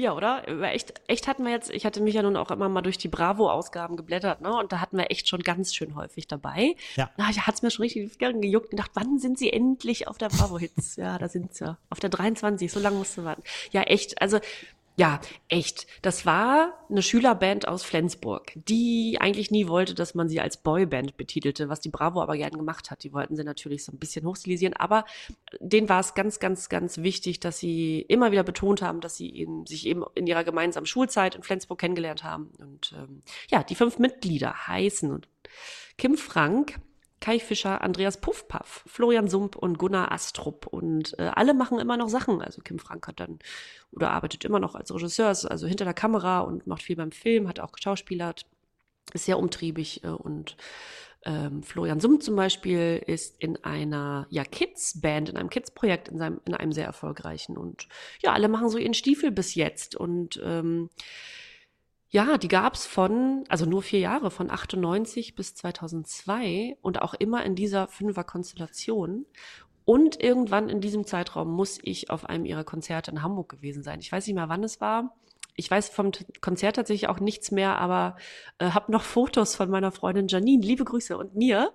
C: Ja, oder? Echt, echt hatten wir jetzt, ich hatte mich ja nun auch immer mal durch die Bravo-Ausgaben geblättert, ne? Und da hatten wir echt schon ganz schön häufig dabei.
B: Ja.
C: Da hat es mir schon richtig gejuckt und gedacht, wann sind sie endlich auf der Bravo-Hits? ja, da sind sie ja. Auf der 23, so lange musst du warten. Ja, echt, also, ja, echt. Das war eine Schülerband aus Flensburg, die eigentlich nie wollte, dass man sie als Boyband betitelte, was die Bravo aber gern gemacht hat. Die wollten sie natürlich so ein bisschen hochstilisieren, aber denen war es ganz, ganz, ganz wichtig, dass sie immer wieder betont haben, dass sie eben, sich eben in ihrer gemeinsamen Schulzeit in Flensburg kennengelernt haben. Und ähm, ja, die fünf Mitglieder heißen Kim Frank, Kai Fischer, Andreas Puffpaff, Florian Sump und Gunnar Astrup. Und äh, alle machen immer noch Sachen. Also Kim Frank hat dann oder arbeitet immer noch als Regisseur, also hinter der Kamera und macht viel beim Film, hat auch geschauspielert, ist sehr umtriebig äh, und ähm, Florian Sump zum Beispiel ist in einer ja, Kids-Band, in einem Kids-Projekt, in, in einem sehr erfolgreichen. Und ja, alle machen so ihren Stiefel bis jetzt. Und ähm, ja, die gab's von, also nur vier Jahre, von 98 bis 2002 und auch immer in dieser Fünfer-Konstellation. Und irgendwann in diesem Zeitraum muss ich auf einem ihrer Konzerte in Hamburg gewesen sein. Ich weiß nicht mehr, wann es war. Ich weiß vom Konzert tatsächlich auch nichts mehr, aber äh, habe noch Fotos von meiner Freundin Janine, liebe Grüße, und mir,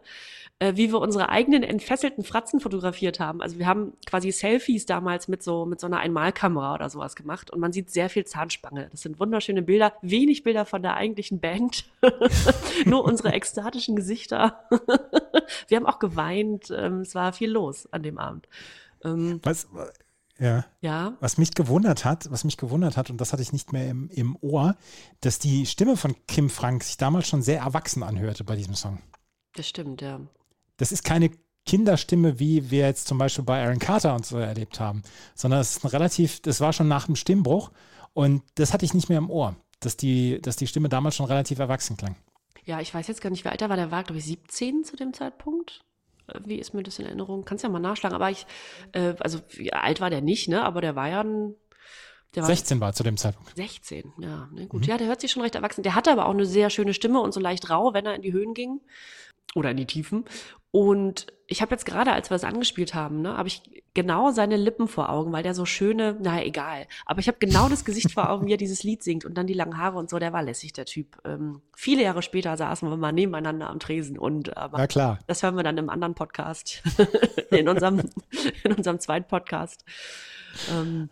C: äh, wie wir unsere eigenen entfesselten Fratzen fotografiert haben. Also wir haben quasi Selfies damals mit so mit so einer Einmalkamera oder sowas gemacht und man sieht sehr viel Zahnspange. Das sind wunderschöne Bilder, wenig Bilder von der eigentlichen Band, nur unsere ekstatischen Gesichter. wir haben auch geweint. Ähm, es war viel los an dem Abend. Ähm,
B: Was, ja,
C: ja,
B: was mich gewundert hat, was mich gewundert hat, und das hatte ich nicht mehr im, im Ohr, dass die Stimme von Kim Frank sich damals schon sehr erwachsen anhörte bei diesem Song.
C: das stimmt, ja.
B: Das ist keine Kinderstimme, wie wir jetzt zum Beispiel bei Aaron Carter und so erlebt haben, sondern es ist ein relativ, das war schon nach dem Stimmbruch und das hatte ich nicht mehr im Ohr, dass die, dass die Stimme damals schon relativ erwachsen klang.
C: Ja, ich weiß jetzt gar nicht, wie alt er war. Der war, glaube ich, 17 zu dem Zeitpunkt. Äh, Wie ist mir das in Erinnerung? Kannst ja mal nachschlagen. Aber ich, äh, also wie alt war der nicht, ne? Aber der war ja ein, der war
B: 16 war zu dem Zeitpunkt.
C: 16, ja, ne, gut. Ja, der hört sich schon recht erwachsen. Der hatte aber auch eine sehr schöne Stimme und so leicht rau, wenn er in die Höhen ging oder in die Tiefen. Und ich habe jetzt gerade, als wir es angespielt haben, ne, habe ich genau seine Lippen vor Augen, weil der so schöne, naja, egal. Aber ich habe genau das Gesicht vor Augen, wie er dieses Lied singt und dann die langen Haare und so. Der war lässig, der Typ. Ähm, viele Jahre später saßen wir mal nebeneinander am Tresen und aber
B: Ja, klar.
C: das hören wir dann im anderen Podcast, in unserem, in unserem zweiten Podcast. Ähm,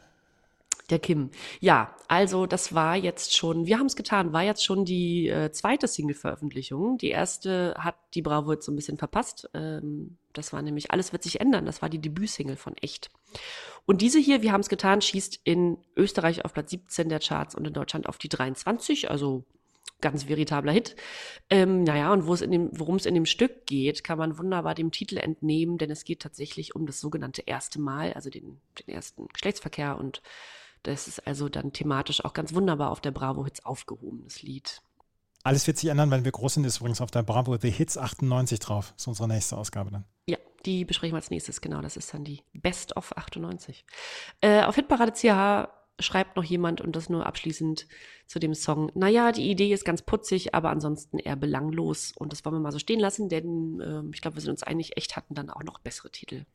C: der Kim. Ja, also das war jetzt schon, wir haben es getan, war jetzt schon die äh, zweite Single-Veröffentlichung. Die erste hat die Bravo jetzt so ein bisschen verpasst. Ähm, das war nämlich Alles wird sich ändern. Das war die Debütsingle von Echt. Und diese hier, wir haben es getan, schießt in Österreich auf Platz 17 der Charts und in Deutschland auf die 23, also ganz veritabler Hit. Ähm, naja, und worum es in dem Stück geht, kann man wunderbar dem Titel entnehmen, denn es geht tatsächlich um das sogenannte erste Mal, also den, den ersten Geschlechtsverkehr und das ist also dann thematisch auch ganz wunderbar auf der Bravo Hits aufgehoben, das Lied.
B: Alles wird sich ändern, wenn wir groß sind, ist übrigens auf der Bravo The Hits 98 drauf. Das ist unsere nächste Ausgabe dann.
C: Ja, die besprechen wir als nächstes, genau. Das ist dann die Best of 98. Äh, auf Hitparade CH schreibt noch jemand und das nur abschließend zu dem Song. Naja, die Idee ist ganz putzig, aber ansonsten eher belanglos. Und das wollen wir mal so stehen lassen, denn ähm, ich glaube, wir sind uns einig, echt hatten dann auch noch bessere Titel.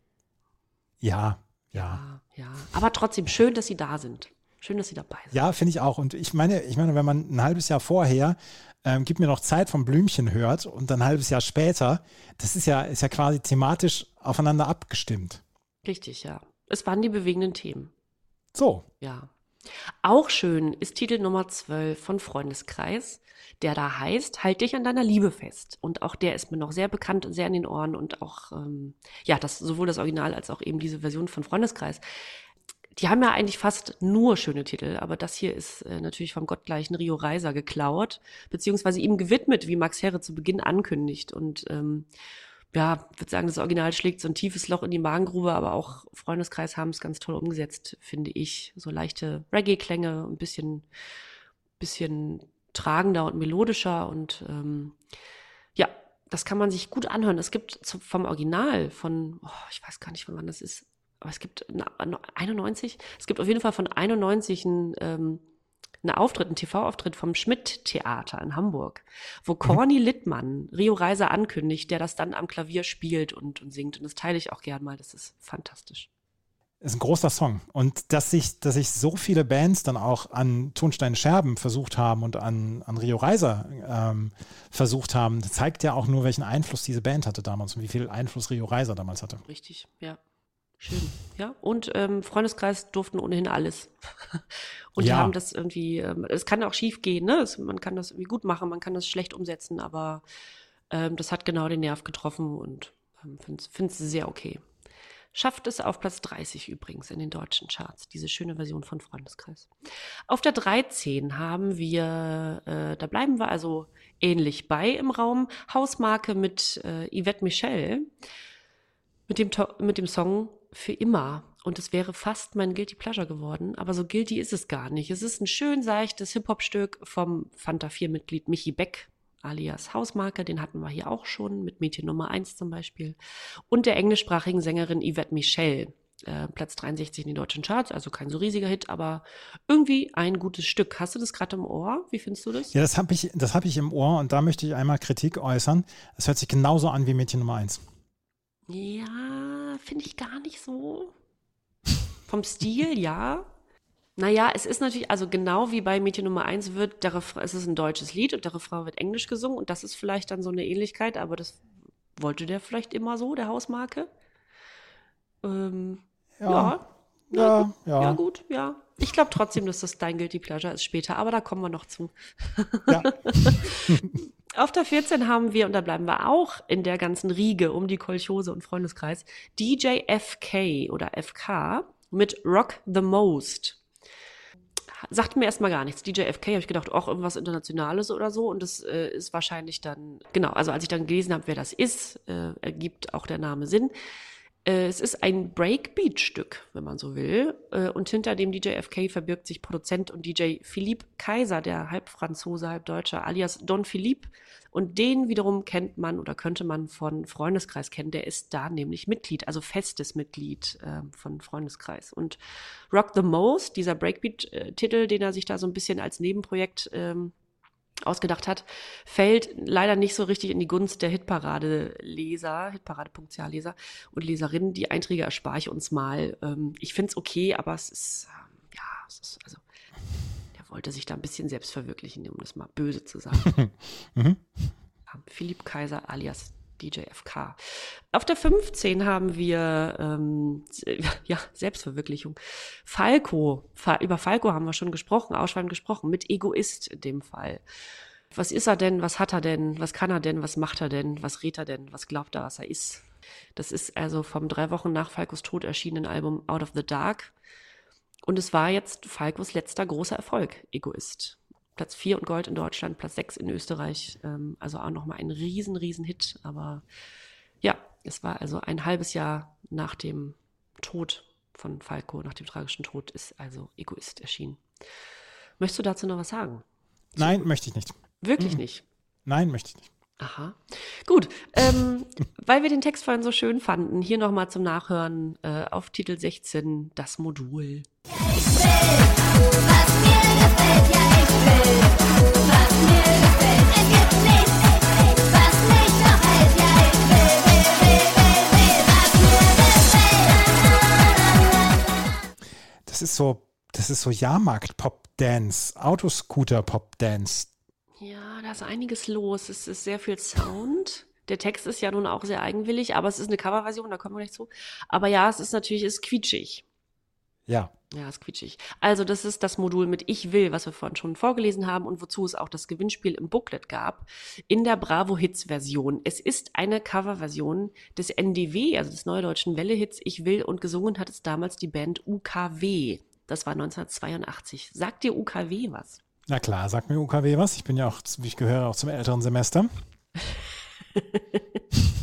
B: Ja, ja.
C: Ja, ja. Aber trotzdem schön, dass sie da sind. Schön, dass sie dabei sind.
B: Ja, finde ich auch. Und ich meine, ich meine, wenn man ein halbes Jahr vorher ähm, Gib mir noch Zeit vom Blümchen hört und dann ein halbes Jahr später, das ist ja, ist ja quasi thematisch aufeinander abgestimmt.
C: Richtig, ja. Es waren die bewegenden Themen.
B: So.
C: Ja. Auch schön ist Titel Nummer 12 von Freundeskreis, der da heißt, halt dich an deiner Liebe fest. Und auch der ist mir noch sehr bekannt und sehr in den Ohren und auch, ähm, ja, das, sowohl das Original als auch eben diese Version von Freundeskreis. Die haben ja eigentlich fast nur schöne Titel, aber das hier ist äh, natürlich vom gottgleichen Rio Reiser geklaut, beziehungsweise ihm gewidmet, wie Max Herre zu Beginn ankündigt. Und ähm, ja, würde sagen, das Original schlägt so ein tiefes Loch in die Magengrube, aber auch Freundeskreis haben es ganz toll umgesetzt, finde ich. So leichte Reggae-Klänge, ein bisschen, bisschen tragender und melodischer und ähm, ja, das kann man sich gut anhören. Es gibt zu, vom Original von, oh, ich weiß gar nicht, von wann das ist, aber es gibt eine, 91, es gibt auf jeden Fall von 91 ein, ähm, einen Auftritt, einen TV-Auftritt vom Schmidt-Theater in Hamburg, wo Corny Littmann Rio Reiser ankündigt, der das dann am Klavier spielt und, und singt. Und das teile ich auch gern mal. Das ist fantastisch.
B: Ist ein großer Song. Und dass sich, dass sich so viele Bands dann auch an Tonstein Scherben versucht haben und an, an Rio Reiser ähm, versucht haben, zeigt ja auch nur, welchen Einfluss diese Band hatte damals und wie viel Einfluss Rio Reiser damals hatte.
C: Richtig, ja. Schön, ja. Und ähm, Freundeskreis durften ohnehin alles. Und die
B: Ja.
C: haben das irgendwie, ähm, es kann auch schief gehen, ne? Es, man kann das irgendwie gut machen, man kann das schlecht umsetzen, aber ähm, das hat genau den Nerv getroffen und ähm, finde es sehr okay. Schafft es auf Platz 30 übrigens in den deutschen Charts, diese schöne Version von Freundeskreis. Auf der 13 haben wir, äh, da bleiben wir also ähnlich bei im Raum, Hausmarke mit äh, Yvette Michel mit dem, mit dem Song für immer. Und es wäre fast mein Guilty Pleasure geworden, aber so guilty ist es gar nicht. Es ist ein schön seichtes Hip-Hop-Stück vom Fanta 4-Mitglied Michi Beck, alias Hausmarke, den hatten wir hier auch schon, mit Mädchen Nummer 1 zum Beispiel. Und der englischsprachigen Sängerin Yvette Michel, äh, Platz 63 in den deutschen Charts, also kein so riesiger Hit, aber irgendwie ein gutes Stück. Hast du das gerade im Ohr? Wie findest du das?
B: Ja, das habe ich, hab ich im Ohr und da möchte ich einmal Kritik äußern. Es hört sich genauso an wie Mädchen Nummer 1.
C: Ja, finde ich gar nicht so. Vom Stil, ja. Naja, es ist natürlich, also genau wie bei Mädchen Nummer 1 wird, der Refrain, es ist ein deutsches Lied und der Refrain wird englisch gesungen und das ist vielleicht dann so eine Ähnlichkeit, aber das wollte der vielleicht immer so, der Hausmarke. Ähm, ja.
B: Ja.
C: Ja,
B: Ja,
C: gut,
B: ja.
C: ja, gut, ja. Ich glaube trotzdem, dass das dein Guilty Pleasure ist später, aber da kommen wir noch zu.
B: Ja.
C: Auf der 14 haben wir, und da bleiben wir auch in der ganzen Riege um die Kolchose und Freundeskreis, DJ FK oder FK mit Rock the Most. Sagt mir erstmal gar nichts. DJ FK habe ich gedacht, auch irgendwas Internationales oder so. Und das äh, ist wahrscheinlich dann, genau, also als ich dann gelesen habe, wer das ist, äh, ergibt auch der Name Sinn. Äh, es ist ein Breakbeat-Stück, wenn man so will. Äh, und hinter dem DJ FK verbirgt sich Produzent und DJ Philippe Kaiser, der halb Franzose, halb Deutscher, alias Don Philippe. Und den wiederum kennt man oder könnte man von Freundeskreis kennen. Der ist da nämlich Mitglied, also festes Mitglied äh, von Freundeskreis. Und Rock the Most, dieser Breakbeat-Titel, den er sich da so ein bisschen als Nebenprojekt ähm, ausgedacht hat, fällt leider nicht so richtig in die Gunst der Hitparade-Leser, Hitparade.ch-Leser und Leserinnen. Die Einträge erspare ich uns mal. Ähm, ich finde es okay, aber es ist, ähm, ja, es ist, also, der wollte sich da ein bisschen selbst verwirklichen, um das mal böse zu sagen.
B: Mhm.
C: Ja, Philipp Kaiser alias DJ FK. Auf der 15 haben wir ähm, ja Selbstverwirklichung. Falco. Fa über Falco haben wir schon gesprochen, ausschweifend gesprochen, mit Egoist in dem Fall. Was ist er denn? Was hat er denn? Was kann er denn? Was macht er denn? Was redet er denn? Was glaubt er, was er ist? Das ist also vom drei Wochen nach Falcos Tod erschienenen Album Out of the Dark. Und es war jetzt Falcos letzter großer Erfolg, Egoist. Platz 4 und Gold in Deutschland, Platz 6 in Österreich. Ähm, also auch nochmal ein riesen, riesen Hit. Aber ja, es war also ein halbes Jahr nach dem Tod von Falco, nach dem tragischen Tod, ist also Egoist erschienen. Möchtest du dazu noch was sagen?
B: Nein, möchte ich nicht.
C: Wirklich nicht.
B: Nein, möchte ich nicht.
C: Aha. Gut, ähm, weil wir den Text vorhin so schön fanden, hier nochmal zum Nachhören äh, auf Titel 16 das Modul.
E: Ja ich will, was mir gefällt. Ja
B: Das ist so, das ist so Jahrmarkt-Pop-Dance, Autoscooter-Pop-Dance.
C: Ja, da ist einiges los. Es ist sehr viel Sound. Der Text ist ja nun auch sehr eigenwillig, aber es ist eine Coverversion, da kommen wir gleich zu. Aber ja, es ist natürlich, es ist quietschig.
B: Ja.
C: Ja, ist quietschig. Also, das ist das Modul mit Ich will, was wir vorhin schon vorgelesen haben und wozu es auch das Gewinnspiel im Booklet gab, in der Bravo Hits Version. Es ist eine Coverversion des NDW, also des Neudeutschen Welle Hits Ich will und gesungen hat es damals die Band UKW. Das war 1982. Sagt dir UKW was?
B: Na klar, sag mir UKW was. Ich bin ja auch, wie ich gehöre, auch zum älteren Semester.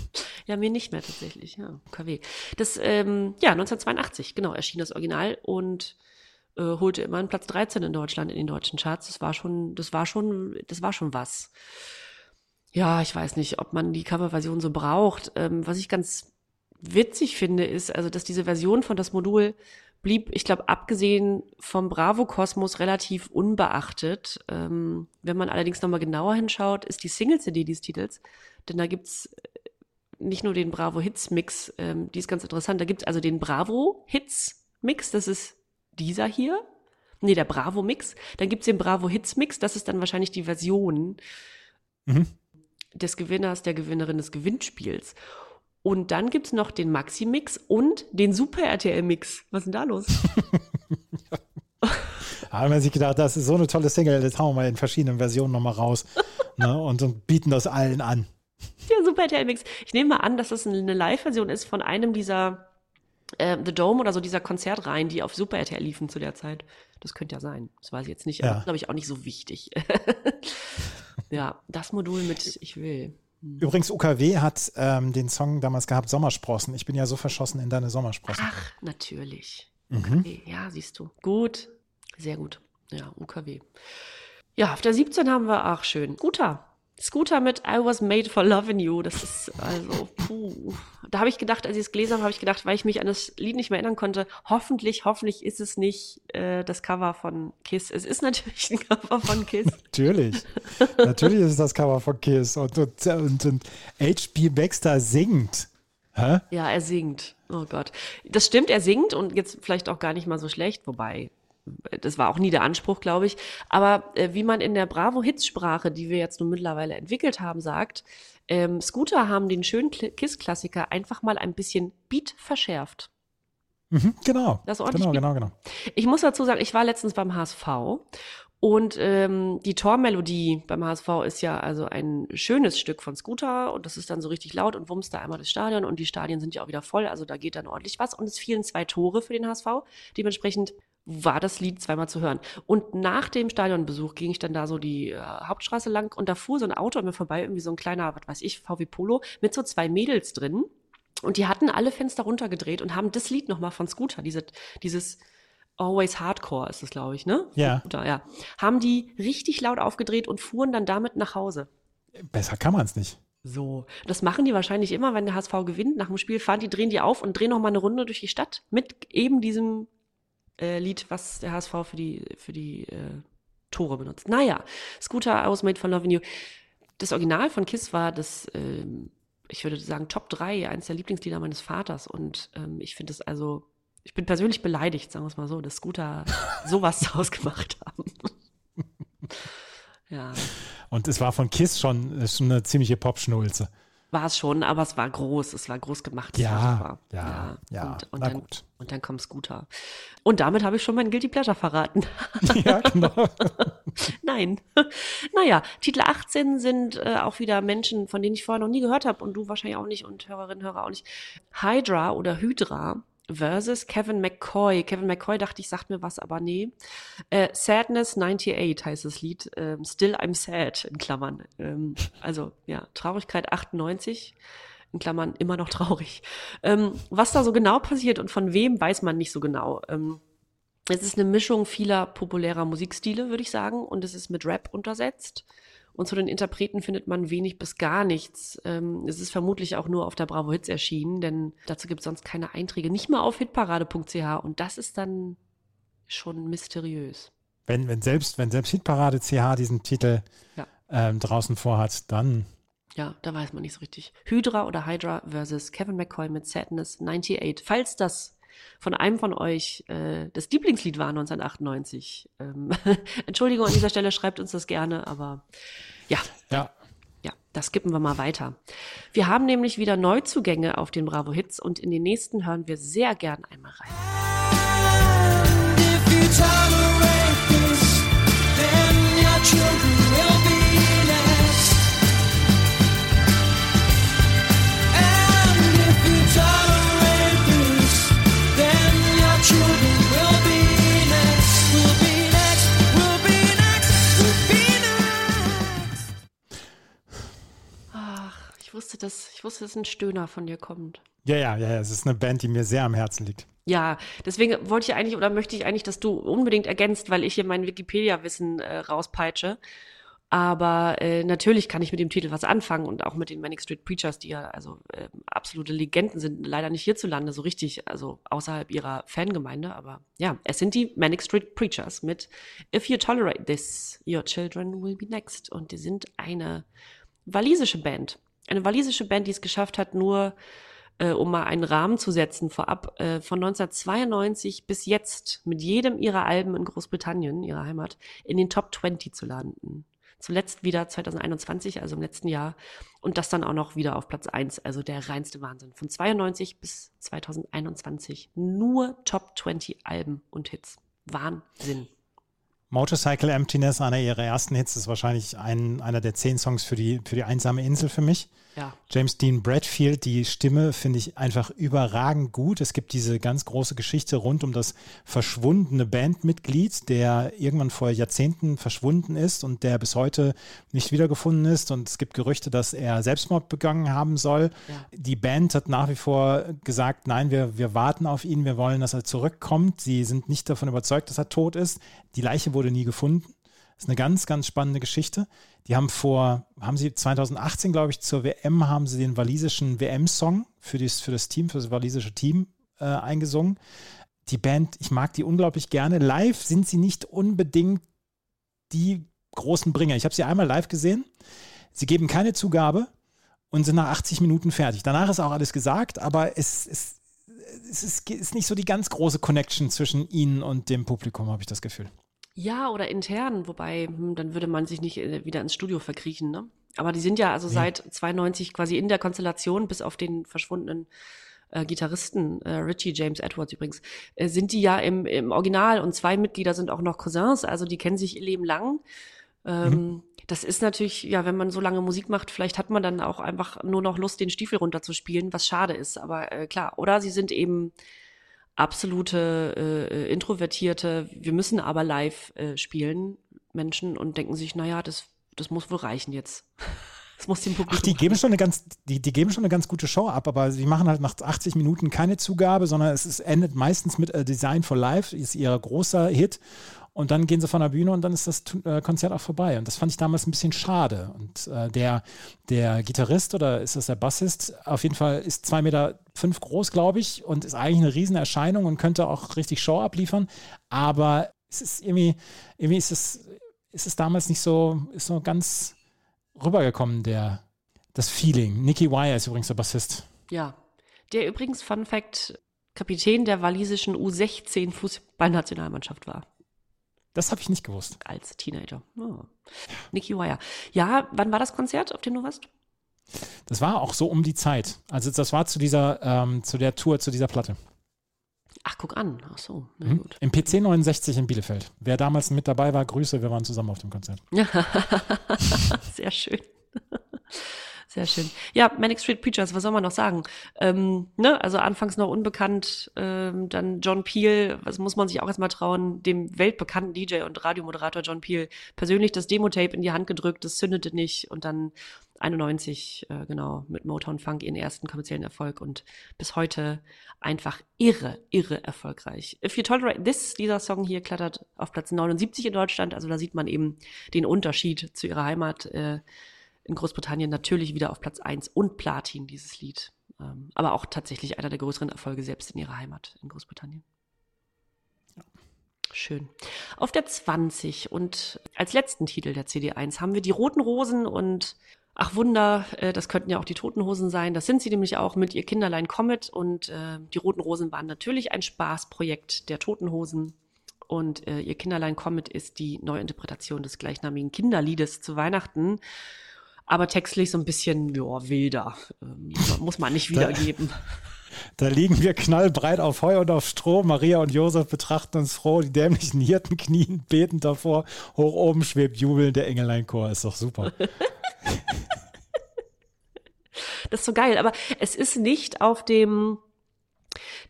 C: Ja, mir nicht mehr tatsächlich, ja, UKW. Das, ähm, ja, 1982, genau, erschien das Original und äh, holte immerhin Platz 13 in Deutschland in den deutschen Charts. Das war schon, das war schon, das war schon was. Ja, ich weiß nicht, ob man die Coverversion so braucht. Ähm, was ich ganz witzig finde, ist, also, dass diese Version von das Modul blieb, ich glaube, abgesehen vom Bravo-Kosmos relativ unbeachtet. Ähm, wenn man allerdings nochmal genauer hinschaut, ist die Single-CD dieses Titels, denn da gibt's nicht nur den Bravo Hits Mix, ähm, die ist ganz interessant. Da gibt's also den Bravo Hits Mix, das ist dieser hier. Nee, der Bravo Mix. Dann gibt's den Bravo Hits Mix, das ist dann wahrscheinlich die Version
B: Mhm.
C: des Gewinners, der Gewinnerin des Gewinnspiels. Und dann gibt's noch den Maxi Mix und den Super RTL Mix. Was ist denn da los?
B: Da haben wir sich gedacht, das ist so eine tolle Single, das hauen wir mal in verschiedenen Versionen nochmal raus. ne, und, und bieten das allen an.
C: Der Super RTL Mix. Ich nehme mal an, dass das eine Live-Version ist von einem dieser äh, The Dome oder so dieser Konzertreihen, die auf Super RTL liefen zu der Zeit. Das könnte ja sein. Das weiß ich jetzt nicht.
B: Ja.
C: Aber glaube ich auch nicht so wichtig. ja, das Modul mit Ich will.
B: Übrigens, UKW hat ähm, den Song damals gehabt, Sommersprossen. Ich bin ja so verschossen in deine Sommersprossen.
C: Ach, natürlich.
B: Mhm.
C: Okay, ja, siehst du. Gut. Sehr gut. Ja, UKW. Ja, auf der 17 haben wir, ach schön, Scooter. Scooter mit I was made for loving you. Das ist also, puh. Da habe ich gedacht, als ich es gelesen habe, habe ich gedacht, weil ich mich an das Lied nicht mehr erinnern konnte, hoffentlich, hoffentlich ist es nicht äh, das Cover von Kiss. Es ist natürlich ein Cover von Kiss.
B: Natürlich. Natürlich ist es das Cover von Kiss. Und, und, und, und H.B. Baxter singt. Hä?
C: Ja, er singt. Oh Gott. Das stimmt, er singt und jetzt vielleicht auch gar nicht mal so schlecht, wobei das war auch nie der Anspruch, glaube ich. Aber äh, wie man in der Bravo-Hits-Sprache, die wir jetzt nun mittlerweile entwickelt haben, sagt, ähm, Scooter haben den schönen Kl- Kiss-Klassiker einfach mal ein bisschen Beat verschärft.
B: Mhm, genau.
C: Das ist ordentlich
B: genau,
C: Beat.
B: genau, genau.
C: Ich muss dazu sagen, ich war letztens beim HSV und ähm, die Tormelodie beim HSV ist ja also ein schönes Stück von Scooter und das ist dann so richtig laut und wummst da einmal das Stadion und die Stadien sind ja auch wieder voll, also da geht dann ordentlich was und es fielen zwei Tore für den HSV. Dementsprechend war das Lied zweimal zu hören. Und nach dem Stadionbesuch ging ich dann da so die äh, Hauptstraße lang und da fuhr so ein Auto an mir vorbei, irgendwie so ein kleiner, was weiß ich, VW Polo mit so zwei Mädels drin. Und die hatten alle Fenster runtergedreht und haben das Lied nochmal von Scooter, diese, dieses Always Hardcore ist es, glaube ich, ne?
B: Ja.
C: Scooter, ja. Haben die richtig laut aufgedreht und fuhren dann damit nach Hause.
B: Besser kann man es nicht.
C: So. Das machen die wahrscheinlich immer, wenn der HSV gewinnt. Nach dem Spiel fahren die, drehen die auf und drehen nochmal eine Runde durch die Stadt mit eben diesem äh, Lied, was der HSV für die, für die äh, Tore benutzt. Naja, Scooter I was made for loving you. Das Original von Kiss war das, ähm, ich würde sagen, Top 3, eines der Lieblingslieder meines Vaters. Und ähm, ich finde es also, ich bin persönlich beleidigt, sagen wir es mal so, dass Scooter sowas draus gemacht haben. ja,
B: Und es war von Kiss schon, äh, schon eine ziemliche Popschnulze.
C: war es schon, aber es war groß, es war groß gemacht. es war
B: Ja, ja, ja.
C: Und, und,
B: Na
C: dann,
B: gut.
C: Und dann kommt Scooter. Und damit habe ich schon mein Guilty Pleasure verraten.
B: ja, genau.
C: Nein. naja, Titel 18 sind äh, auch wieder Menschen, von denen ich vorher noch nie gehört habe und du wahrscheinlich auch nicht und Hörerinnen, Hörer auch nicht. Hydra oder Hydra versus Kevin McCoy. Kevin McCoy dachte ich, sagt mir was, aber nee. Äh, Sadness 98 heißt das Lied. Ähm, Still I'm Sad in Klammern. Ähm, also ja, Traurigkeit 98 in Klammern immer noch traurig. Ähm, was da so genau passiert und von wem weiß man nicht so genau. Ähm, es ist eine Mischung vieler populärer Musikstile, würde ich sagen, und es ist mit Rap untersetzt. Und zu den Interpreten findet man wenig bis gar nichts. Ähm, es ist vermutlich auch nur auf der Bravo Hits erschienen, denn dazu gibt es sonst keine Einträge. Nicht mal auf hitparade.ch. Und das ist dann schon mysteriös.
B: Wenn, wenn selbst, wenn selbst Hitparade CH diesen Titel
C: Ja.
B: ähm, draußen vorhat, dann
C: Ja, da weiß man nicht so richtig. Hydra oder Hydra versus Kevin McCoy mit Sadness 98. Falls das von einem von euch äh, das Lieblingslied war 1998. Ähm, Entschuldigung an dieser Stelle, schreibt uns das gerne, aber ja,
B: ja.
C: ja, das skippen wir mal weiter. Wir haben nämlich wieder Neuzugänge auf den Bravo Hits und in den nächsten hören wir sehr gern einmal rein. Ich wusste, dass, ich wusste, dass ein Stöhner von dir kommt.
B: Ja, ja, ja, ja, es ist eine Band, die mir sehr am Herzen liegt.
C: Ja, deswegen wollte ich eigentlich oder möchte ich eigentlich, dass du unbedingt ergänzt, weil ich hier mein Wikipedia-Wissen äh, rauspeitsche. Aber äh, natürlich kann ich mit dem Titel was anfangen und auch mit den Manic Street Preachers, die ja also äh, absolute Legenden sind, leider nicht hierzulande so richtig, also außerhalb ihrer Fangemeinde. Aber ja, es sind die Manic Street Preachers mit If you tolerate this, your children will be next. Und die sind eine walisische Band. Eine walisische Band, die es geschafft hat, nur äh, um mal einen Rahmen zu setzen vorab, äh, von 1992 bis jetzt mit jedem ihrer Alben in Großbritannien, ihrer Heimat, in den Top 20 zu landen. Zuletzt wieder 2021, also im letzten Jahr. Und das dann auch noch wieder auf Platz 1, also der reinste Wahnsinn. Von 92 bis 2021 nur Top 20 Alben und Hits. Wahnsinn.
B: Motorcycle Emptiness, einer ihrer ersten Hits, ist wahrscheinlich ein, einer der zehn Songs für die, für die einsame Insel für mich.
C: Ja.
B: James Dean Bradfield, die Stimme finde ich einfach überragend gut. Es gibt diese ganz große Geschichte rund um das verschwundene Bandmitglied, der irgendwann vor Jahrzehnten verschwunden ist und der bis heute nicht wiedergefunden ist. Und es gibt Gerüchte, dass er Selbstmord begangen haben soll.
C: Ja.
B: Die Band hat nach wie vor gesagt, nein, wir, wir warten auf ihn, wir wollen, dass er zurückkommt. Sie sind nicht davon überzeugt, dass er tot ist. Die Leiche wurde nie gefunden. Das ist eine ganz, ganz spannende Geschichte. Die haben vor, haben sie 2018, glaube ich, zur WM, haben sie den walisischen WM-Song für das, für das Team, für das walisische Team äh, eingesungen. Die Band, ich mag die unglaublich gerne. Live sind sie nicht unbedingt die großen Bringer. Ich habe sie einmal live gesehen. Sie geben keine Zugabe und sind nach 80 Minuten fertig. Danach ist auch alles gesagt, aber es, es, es ist, ist nicht so die ganz große Connection zwischen ihnen und dem Publikum, habe ich das Gefühl.
C: Ja, oder intern, wobei, hm, dann würde man sich nicht äh, wieder ins Studio verkriechen, ne? Aber die sind ja also seit 92 quasi in der Konstellation, bis auf den verschwundenen äh, Gitarristen, äh, Richie James Edwards übrigens, äh, sind die ja im, im Original und zwei Mitglieder sind auch noch Cousins, also die kennen sich ihr Leben lang. Ähm, Das ist natürlich, ja, wenn man so lange Musik macht, vielleicht hat man dann auch einfach nur noch Lust, den Stiefel runterzuspielen, was schade ist, aber äh, klar. Oder sie sind eben absolute äh, introvertierte, wir müssen aber live äh, spielen, Menschen und denken sich, naja, das, das muss wohl reichen jetzt. Das muss dem Publikum
B: Ach, die geben schon eine ganz, die, die geben schon eine ganz gute Show ab, aber sie machen halt nach 80 Minuten keine Zugabe, sondern es ist, endet meistens mit A Design for Life, ist ihr großer Hit. Und dann gehen sie von der Bühne und dann ist das äh, Konzert auch vorbei. Und das fand ich damals ein bisschen schade. Und äh, der, der Gitarrist oder ist das der Bassist, auf jeden Fall ist zwei Meter fünf groß, glaube ich, und ist eigentlich eine Riesenerscheinung und könnte auch richtig Show abliefern. Aber es ist irgendwie, irgendwie ist es, ist es damals nicht so, ist so ganz rübergekommen, der, das Feeling. Nicky Wire ist übrigens der Bassist.
C: Ja. Der übrigens, Fun Fact, Kapitän der walisischen U16 Fußballnationalmannschaft war.
B: Das habe ich nicht gewusst.
C: Als Teenager. Oh. Nicky Wire. Ja, wann war das Konzert, auf dem du warst?
B: Das war auch so um die Zeit. Also das war zu dieser, ähm, zu der Tour, zu dieser Platte.
C: Ach, guck an. Ach so, na
B: Mhm.
C: gut.
B: Im PC 69 in Bielefeld. Wer damals mit dabei war, Grüße, wir waren zusammen auf dem Konzert.
C: Sehr schön. Sehr schön. Ja, Manic Street Preachers, was soll man noch sagen? Ähm, ne, also anfangs noch unbekannt, ähm, dann John Peel, was muss man sich auch erstmal trauen, dem weltbekannten DJ und Radiomoderator John Peel persönlich das Demo-Tape in die Hand gedrückt, das zündete nicht und dann 91, äh, genau, mit Motown Funk ihren ersten kommerziellen Erfolg und bis heute einfach irre, irre erfolgreich. If You Tolerate This, dieser Song hier klettert auf Platz 79 in Deutschland, also da sieht man eben den Unterschied zu ihrer Heimat äh, in Großbritannien natürlich wieder auf Platz 1 und Platin, dieses Lied. Ähm, aber auch tatsächlich einer der größeren Erfolge selbst in ihrer Heimat in Großbritannien. Schön. Auf der 20 und als letzten Titel der CD1 haben wir die Roten Rosen und ach Wunder, äh, das könnten ja auch die Toten Hosen sein. Das sind sie nämlich auch mit ihr Kinderlein Comet und äh, die Roten Rosen waren natürlich ein Spaßprojekt der Toten Hosen. Und äh, ihr Kinderlein Comet ist die Neuinterpretation des gleichnamigen Kinderliedes zu Weihnachten. Aber textlich so ein bisschen, ja, wilder. Ähm, muss man nicht wiedergeben.
B: Da liegen wir knallbreit auf Heu und auf Stroh. Maria und Josef betrachten uns froh. Die dämlichen Hirten knien betend davor. Hoch oben schwebt jubelnd der Engeleinchor. Ist doch super.
C: Das ist so geil. Aber es ist nicht auf dem.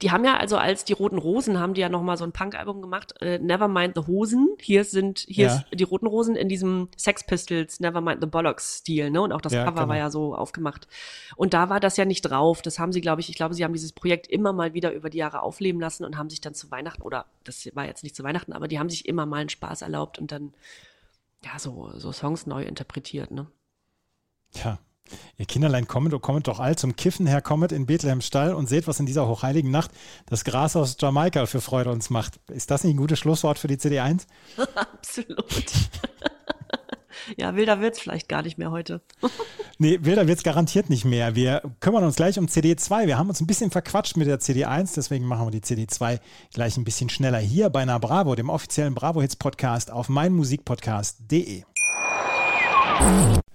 C: Die haben ja also als die Roten Rosen haben die ja noch mal so ein Punk-Album gemacht. Äh, Nevermind the Hosen. Hier sind hier
B: Ja.
C: ist die Roten Rosen in diesem Sex Pistols Nevermind the Bollocks Stil. Ne? Und auch das
B: Ja,
C: Cover
B: genau.
C: war ja so aufgemacht. Und da war das ja nicht drauf. Das haben sie, glaube ich, ich glaube, sie haben dieses Projekt immer mal wieder über die Jahre aufleben lassen und haben sich dann zu Weihnachten oder das war jetzt nicht zu Weihnachten, aber die haben sich immer mal einen Spaß erlaubt und dann ja so so Songs neu interpretiert. Ne?
B: Tja, ihr Kinderlein kommet, kommet doch all zum Kiffen her, kommet in Bethlehem Stall und seht, was in dieser hochheiligen Nacht das Gras aus Jamaika für Freude uns macht. Ist das nicht ein gutes Schlusswort für die CD1?
C: Absolut. ja, wilder wird's vielleicht gar nicht mehr heute.
B: Nee, wilder wird es garantiert nicht mehr. Wir kümmern uns gleich um CD2. Wir haben uns ein bisschen verquatscht mit der CD1, deswegen machen wir die CD2 gleich ein bisschen schneller. Hier bei Na Bravo, dem offiziellen Bravo Hits Podcast auf meinmusikpodcast.de.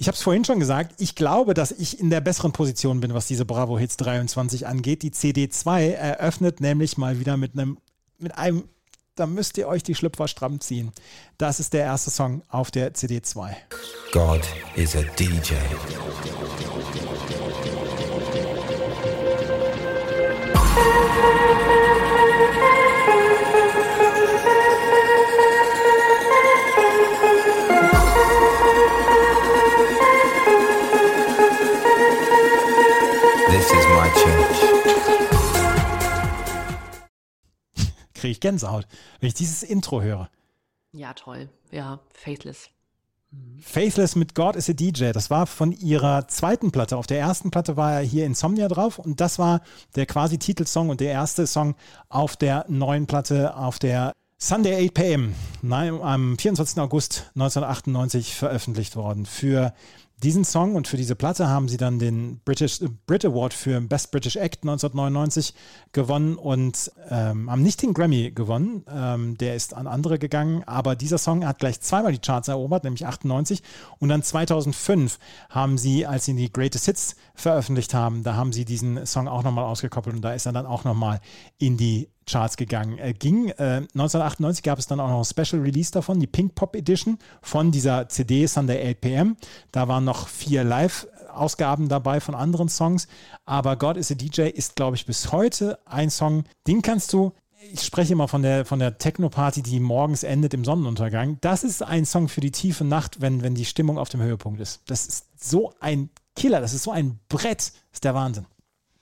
B: Ich habe es vorhin schon gesagt, ich glaube, dass ich in der besseren Position bin, was diese Bravo Hits 23 angeht. Die CD2 eröffnet nämlich mal wieder mit einem, mit einem, da müsst ihr euch die Schlüpfer stramm ziehen. Das ist der erste Song auf der CD2.
F: God is a DJ.
B: Ich Gänsehaut, wenn ich dieses Intro höre.
C: Ja, toll. Ja, Faithless.
B: Faithless mit God is a DJ. Das war von ihrer zweiten Platte. Auf der ersten Platte war er hier Insomnia drauf und das war der quasi Titelsong und der erste Song auf der neuen Platte auf der Sunday 8 PM nein, am 24. August 1998 veröffentlicht worden. Für diesen Song und für diese Platte haben sie dann den British Brit Award für Best British Act 1999 gewonnen und ähm, haben nicht den Grammy gewonnen. Ähm, der ist an andere gegangen, aber dieser Song hat gleich zweimal die Charts erobert, nämlich 98 und dann 2005 haben sie, als sie die Greatest Hits veröffentlicht haben, da haben sie diesen Song auch nochmal ausgekoppelt und da ist er dann auch nochmal in die Charts gegangen. Er ging, äh, 1998 gab es dann auch noch ein Special Release davon, die Pink Pop Edition von dieser CD Sunday 8 PM. Da waren noch vier Live-Ausgaben dabei von anderen Songs, aber God is a DJ ist, glaube ich, bis heute ein Song, den kannst du ich spreche immer von der, von der Techno-Party, die morgens endet im Sonnenuntergang. Das ist ein Song für die tiefe Nacht, wenn, wenn die Stimmung auf dem Höhepunkt ist. Das ist so ein Killer, das ist so ein Brett, das ist der Wahnsinn.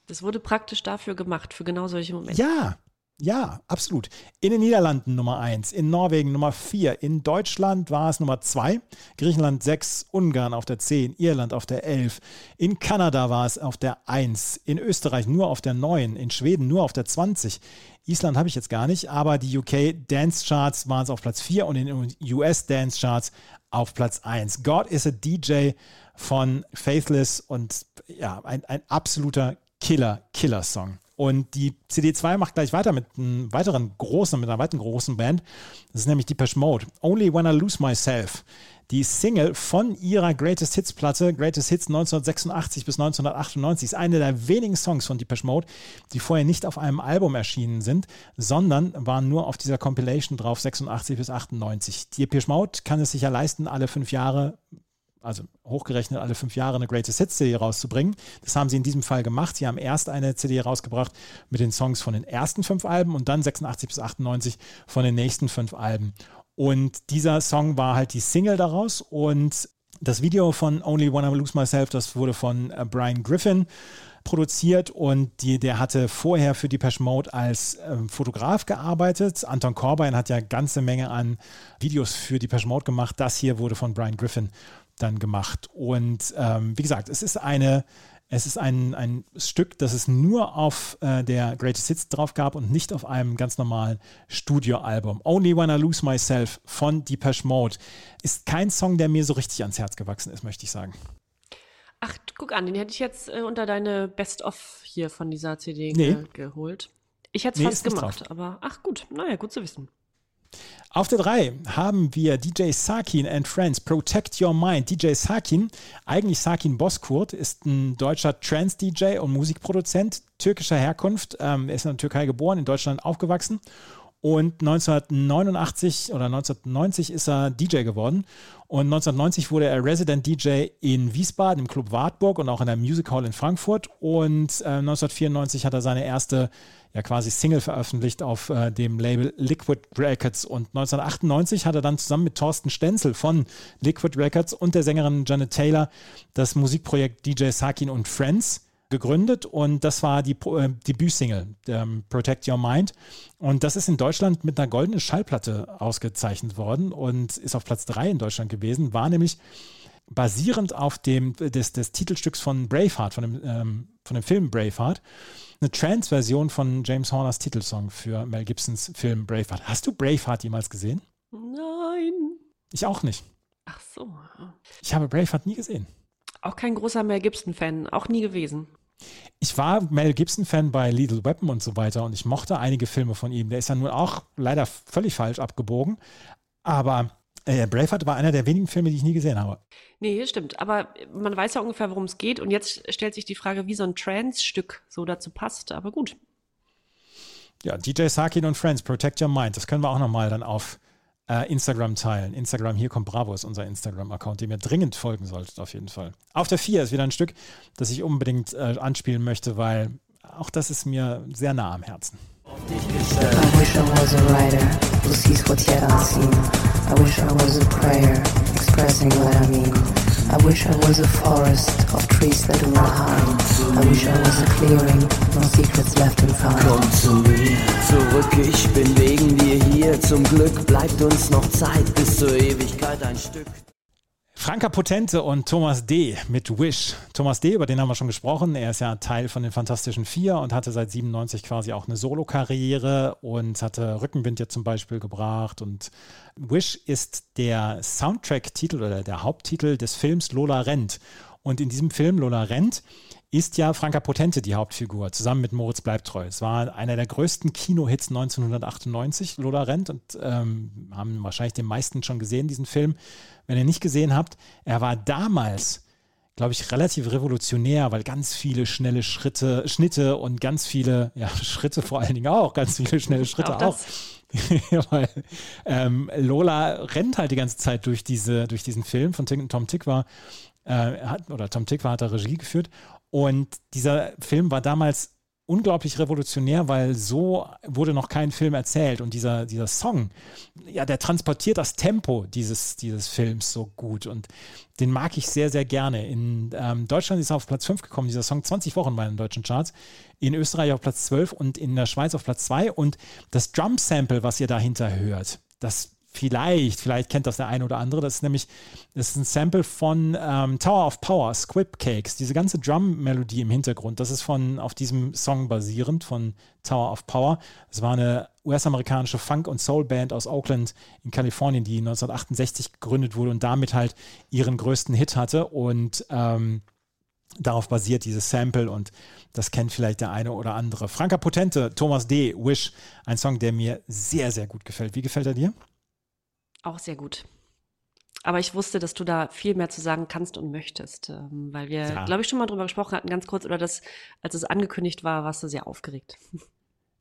C: Das wurde praktisch dafür gemacht, für genau solche Momente.
B: Ja, ja, absolut. In den Niederlanden Nummer 1, in Norwegen Nummer 4, in Deutschland war es Nummer 2, Griechenland 6, Ungarn auf der 10, Irland auf der 11, in Kanada war es auf der 1, in Österreich nur auf der 9, in Schweden nur auf der 20. Island habe ich jetzt gar nicht, aber die UK Dance Charts waren es auf Platz 4 und in den US Dance Charts auf Platz 1. God is a DJ von Faithless und ja, ein, ein absoluter Killer, Killer-Song. Und die CD2 macht gleich weiter mit einem weiteren großen, mit einer weiteren großen Band. Das ist nämlich Depeche Mode. Only When I Lose Myself. Die Single von ihrer Greatest Hits Platte, Greatest Hits 1986 bis 1998, ist eine der wenigen Songs von Depeche Mode, die vorher nicht auf einem Album erschienen sind, sondern waren nur auf dieser Compilation drauf, 86 bis 98. Die Depeche Mode kann es sich ja leisten, alle fünf Jahre also hochgerechnet alle fünf Jahre eine Greatest Hits CD rauszubringen. Das haben sie in diesem Fall gemacht. Sie haben erst eine CD rausgebracht mit den Songs von den ersten fünf Alben und dann 86 bis 98 von den nächsten fünf Alben. Und dieser Song war halt die Single daraus und das Video von Only Wanna Lose Myself, das wurde von äh, Brian Griffin produziert und die, der hatte vorher für Depeche Mode als ähm, Fotograf gearbeitet. Anton Corbijn hat ja ganze Menge an Videos für Depeche Mode gemacht. Das hier wurde von Brian Griffin dann gemacht. Und ähm, wie gesagt, es ist eine es ist ein, ein Stück, das es nur auf äh, der Greatest Hits drauf gab und nicht auf einem ganz normalen Studioalbum. Only When I Lose Myself von Depeche Mode ist kein Song, der mir so richtig ans Herz gewachsen ist, möchte ich sagen.
C: Ach, guck an, den hätte ich jetzt äh, unter deine Best-of hier von dieser CD
B: Nee.
C: ge geholt. Ich hätte es
B: Nee,
C: fast gemacht, aber ach gut, naja, gut zu wissen.
B: Auf der 3 haben wir DJ Sakin and Friends, Protect Your Mind. DJ Sakin, eigentlich Sakin Bozkurt, ist ein deutscher Trance-DJ und Musikproduzent türkischer Herkunft. Ähm, er ist in der Türkei geboren, in Deutschland aufgewachsen. Und 1989 oder 1990 ist er DJ geworden. Und 1990 wurde er Resident DJ in Wiesbaden im Club Wartburg und auch in der Music Hall in Frankfurt. Und äh, 1994 hat er seine erste, ja quasi Single veröffentlicht auf äh, dem Label Liquid Records. Und 1998 hat er dann zusammen mit Thorsten Stenzel von Liquid Records und der Sängerin Janet Taylor das Musikprojekt DJ Sakin und Friends gegründet und das war die äh, Debütsingle, ähm, Protect Your Mind. Und das ist in Deutschland mit einer goldenen Schallplatte ausgezeichnet worden und ist auf Platz 3 in Deutschland gewesen, war nämlich basierend auf dem des, des Titelstücks von Braveheart, von dem, ähm, von dem Film Braveheart, eine Trance-Version von James Horners Titelsong für Mel Gibsons Film Braveheart. Hast du Braveheart jemals gesehen?
C: Nein.
B: Ich auch nicht.
C: Ach so.
B: Ich habe Braveheart nie gesehen.
C: Auch kein großer Mel Gibson-Fan, auch nie gewesen.
B: Ich war Mel Gibson-Fan bei Lethal Weapon und so weiter und ich mochte einige Filme von ihm. Der ist ja nun auch leider völlig falsch abgebogen. Aber äh, Braveheart war einer der wenigen Filme, die ich nie gesehen habe.
C: Nee, stimmt. Aber man weiß ja ungefähr, worum es geht. Und jetzt stellt sich die Frage, wie so ein Trance-Stück so dazu passt. Aber gut.
B: Ja, DJ Sakin und Friends, Protect Your Mind. Das können wir auch nochmal dann auf Instagram teilen. Instagram, hier kommt Bravo, ist unser Instagram-Account, dem ihr dringend folgen solltet, auf jeden Fall. Auf der 4 ist wieder ein Stück, das ich unbedingt äh, anspielen möchte, weil auch das ist mir sehr nah am Herzen.
G: I wish I was a writer who sees what's yet unseen. I wish I was a prayer expressing what I mean. I wish I was a forest of trees that do not harm. I wish I was a clearing, no secrets left unfound.
H: Komm zu mir, zurück, ich bin wegen dir hier. Zum Glück bleibt uns noch Zeit bis zur Ewigkeit ein Stück.
B: Franka Potente und Thomas D. mit Wish. Thomas D., über den haben wir schon gesprochen. Er ist ja Teil von den Fantastischen Vier und hatte seit 97 quasi auch eine Solo-Karriere und hatte Rückenwind jetzt zum Beispiel gebracht. Und Wish ist der Soundtrack-Titel oder der Haupttitel des Films Lola rennt. Und in diesem Film Lola rennt ist ja Franka Potente die Hauptfigur, zusammen mit Moritz Bleibtreu. Es war einer der größten Kinohits 1998, Lola rennt, und ähm, haben wahrscheinlich den meisten schon gesehen, diesen Film. Wenn ihr nicht gesehen habt, er war damals, glaube ich, relativ revolutionär, weil ganz viele schnelle Schritte, Schnitte und ganz viele, ja, Schritte vor allen Dingen auch, ganz viele schnelle Schritte
C: Auch
B: weil ähm, Lola rennt halt die ganze Zeit durch, diese, durch diesen Film von Tom Tick war, äh, hat, oder Tom Tick war, hat da Regie geführt. Und dieser Film war damals unglaublich revolutionär, weil so wurde noch kein Film erzählt. Und dieser, dieser Song, ja, der transportiert das Tempo dieses, dieses Films so gut. Und den mag ich sehr, sehr gerne. In ähm, Deutschland ist er auf Platz 5 gekommen, dieser Song 20 Wochen bei den deutschen Charts. In Österreich auf Platz 12 und in der Schweiz auf Platz 2. Und das Drum-Sample, was ihr dahinter hört, das vielleicht, vielleicht kennt das der eine oder andere, das ist nämlich, das ist ein Sample von ähm, Tower of Power, Squib Cakes. Diese ganze Drum-Melodie im Hintergrund, das ist von, auf diesem Song basierend von Tower of Power. Es war eine US-amerikanische Funk- und Soul-Band aus Oakland in Kalifornien, die 1968 gegründet wurde und damit halt ihren größten Hit hatte und ähm, Darauf basiert dieses Sample und das kennt vielleicht der eine oder andere. Franka Potente, Thomas D., Wish, ein Song, der mir sehr, sehr gut gefällt. Wie gefällt er dir?
C: Auch sehr gut. Aber ich wusste, dass du da viel mehr zu sagen kannst und möchtest, ähm, weil wir,
B: Ja.
C: glaube ich, schon mal drüber gesprochen hatten, ganz kurz, oder das, als es angekündigt war, warst du sehr aufgeregt.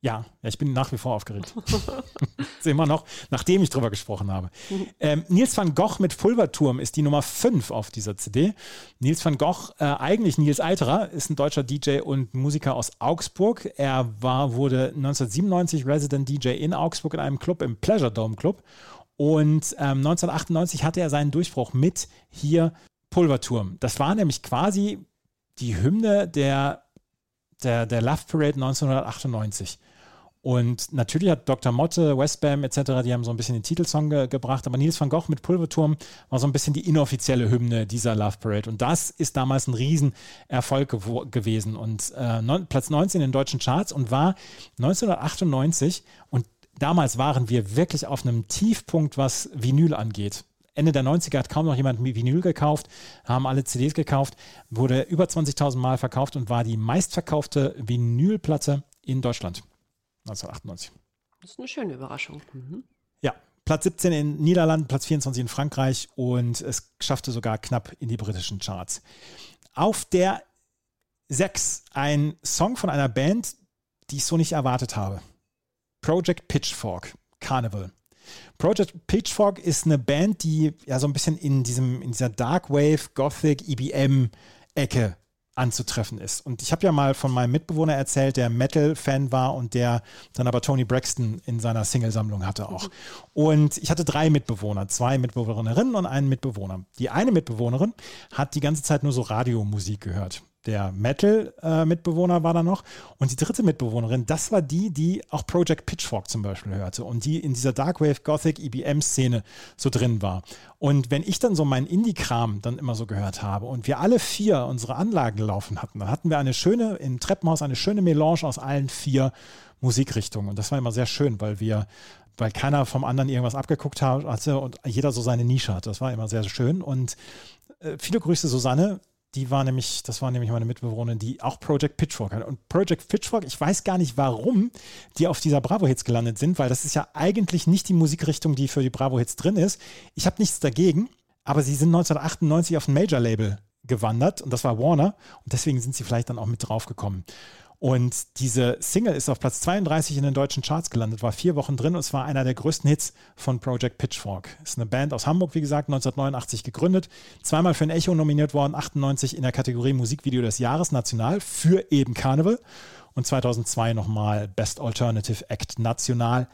B: Ja, ich bin nach wie vor aufgeregt. immer noch, nachdem ich drüber gesprochen habe. Ähm, Nils van Gogh mit Pulverturm ist die Nummer 5 auf dieser CD. Nils van Gogh, äh, eigentlich Nils Alterer, ist ein deutscher DJ und Musiker aus Augsburg. Er war, wurde 1997 Resident DJ in Augsburg in einem Club, im Pleasure Dome Club. Und ähm, 1998 hatte er seinen Durchbruch mit hier Pulverturm. Das war nämlich quasi die Hymne der, der, der Love Parade 1998. Und natürlich hat Dr. Motte, Westbam etc., die haben so ein bisschen den Titelsong ge gebracht, aber Nils van Gogh mit Pulverturm war so ein bisschen die inoffizielle Hymne dieser Love Parade. Und das ist damals ein Riesenerfolg gewo- gewesen. Und äh, Platz 19 in den deutschen Charts und war 1998 und damals waren wir wirklich auf einem Tiefpunkt, was Vinyl angeht. Ende der 90er hat kaum noch jemand Vinyl gekauft, haben alle CDs gekauft, wurde über 20.000 Mal verkauft und war die meistverkaufte Vinylplatte in Deutschland 1998.
C: Das ist eine schöne Überraschung. Mhm.
B: Ja, Platz 17 in Niederlanden, Platz 24 in Frankreich und es schaffte sogar knapp in die britischen Charts. Auf der 6 ein Song von einer Band, die ich so nicht erwartet habe. Project Pitchfork, Carnival. Project Pitchfork ist eine Band, die ja so ein bisschen in diesem in dieser Dark Wave, Gothic, EBM Ecke anzutreffen ist. Und ich habe ja mal von meinem Mitbewohner erzählt, der Metal-Fan war und der dann aber Tony Braxton in seiner Single-Sammlung hatte auch. Und ich hatte drei Mitbewohner, zwei Mitbewohnerinnen und einen Mitbewohner. Die eine Mitbewohnerin hat die ganze Zeit nur so Radiomusik gehört. Der Metal-Mitbewohner war da noch. Und die dritte Mitbewohnerin, das war die, die auch Project Pitchfork zum Beispiel hörte und die in dieser Darkwave Gothic EBM-Szene so drin war. Und wenn ich dann so meinen Indie-Kram dann immer so gehört habe und wir alle vier unsere Anlagen laufen hatten, dann hatten wir eine schöne, im Treppenhaus eine schöne Melange aus allen vier Musikrichtungen. Und das war immer sehr schön, weil wir weil keiner vom anderen irgendwas abgeguckt hat- hatte und jeder so seine Nische hatte. Das war immer sehr schön. Und äh, viele Grüße, Susanne. Die war nämlich, das war nämlich meine Mitbewohnerin, die auch Project Pitchfork hat. Und Project Pitchfork, ich weiß gar nicht, warum die auf dieser Bravo-Hits gelandet sind, weil das ist ja eigentlich nicht die Musikrichtung, die für die Bravo-Hits drin ist. Ich habe nichts dagegen, aber sie sind 1998 auf ein Major-Label gewandert und das war Warner und deswegen sind sie vielleicht dann auch mit draufgekommen. Und diese Single ist auf Platz 32 in den deutschen Charts gelandet, war vier Wochen drin und es war einer der größten Hits von Project Pitchfork. Ist eine Band aus Hamburg, wie gesagt, 1989 gegründet, zweimal für ein Echo nominiert worden, 98 in der Kategorie Musikvideo des Jahres national für eben Carnival und 2002 nochmal Best Alternative Act national.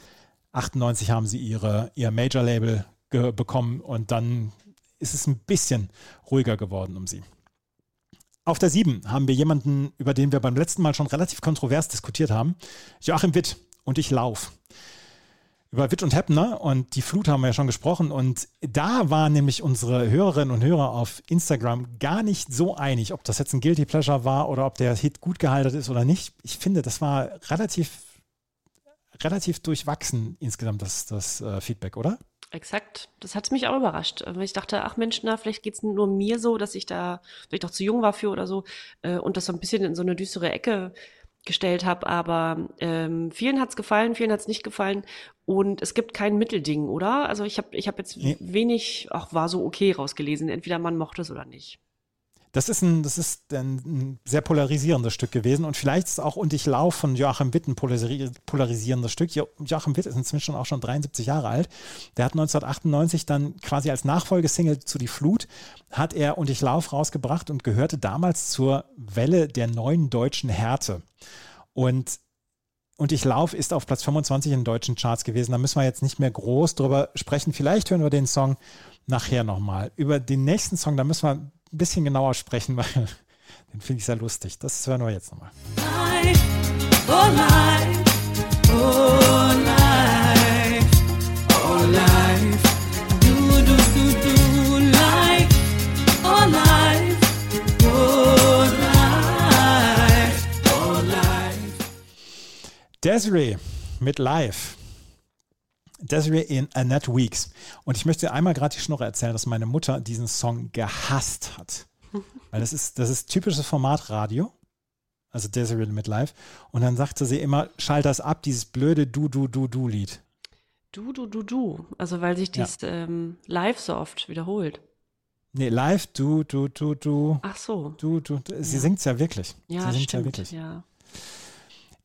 B: 98 haben sie ihre, ihr Major-Label bekommen und dann ist es ein bisschen ruhiger geworden um sie. Auf der 7 haben wir jemanden, über den wir beim letzten Mal schon relativ kontrovers diskutiert haben. Joachim Witt und ich lauf. Über Witt und Heppner und die Flut haben wir ja schon gesprochen. Und da waren nämlich unsere Hörerinnen und Hörer auf Instagram gar nicht so einig, ob das jetzt ein Guilty Pleasure war oder ob der Hit gut gehalten ist oder nicht. Ich finde, das war relativ, relativ durchwachsen insgesamt, das, das äh, Feedback, oder?
C: Exakt. Das hat mich auch überrascht. Weil Ich dachte, ach Mensch, na, vielleicht geht's nur mir so, dass ich da vielleicht auch zu jung war für oder so äh, und das so ein bisschen in so eine düstere Ecke gestellt habe. Aber ähm, vielen hat's gefallen, vielen hat's nicht gefallen. Und es gibt kein Mittelding, oder? Also ich habe ich hab jetzt
B: Nee.
C: wenig, ach, war so okay rausgelesen. Entweder man mochte es oder nicht.
B: Das ist ein, das ist ein, sehr polarisierendes Stück gewesen und vielleicht ist auch Und ich lauf von Joachim Witt ein polarisi- polarisierendes Stück. Jo Joachim Witt ist inzwischen auch schon 73 Jahre alt. Der hat 1998 dann quasi als Nachfolgesingle zu Die Flut hat er Und ich lauf rausgebracht und gehörte damals zur Welle der neuen deutschen Härte. Und und ich lauf ist auf Platz 25 in deutschen Charts gewesen. Da müssen wir jetzt nicht mehr groß drüber sprechen. Vielleicht hören wir den Song nachher nochmal. Über den nächsten Song, da müssen wir ein bisschen genauer sprechen, weil den finde ich sehr lustig. Das hören wir jetzt nochmal.
D: life, oh life, oh life, oh life.
B: Desiree mit Live. Desiree in Annette Weeks. Und ich möchte einmal gerade die Schnurre erzählen, dass meine Mutter diesen Song gehasst hat. Weil das ist, das ist typisches Format Radio. Also Desiree mit Live. Und dann sagte sie immer, schalt das ab, dieses blöde Du, Du, Du, Du-Lied.
C: Du, du, du, du. Also weil sich
B: Ja.
C: dies ähm, live so oft wiederholt.
B: Nee, live, du, du, du, du,
C: Ach so.
B: du, du. du. Sie
C: Ja.
B: singt's ja wirklich.
C: Ja,
B: sie
C: stimmt.
B: ja wirklich.
C: Ja.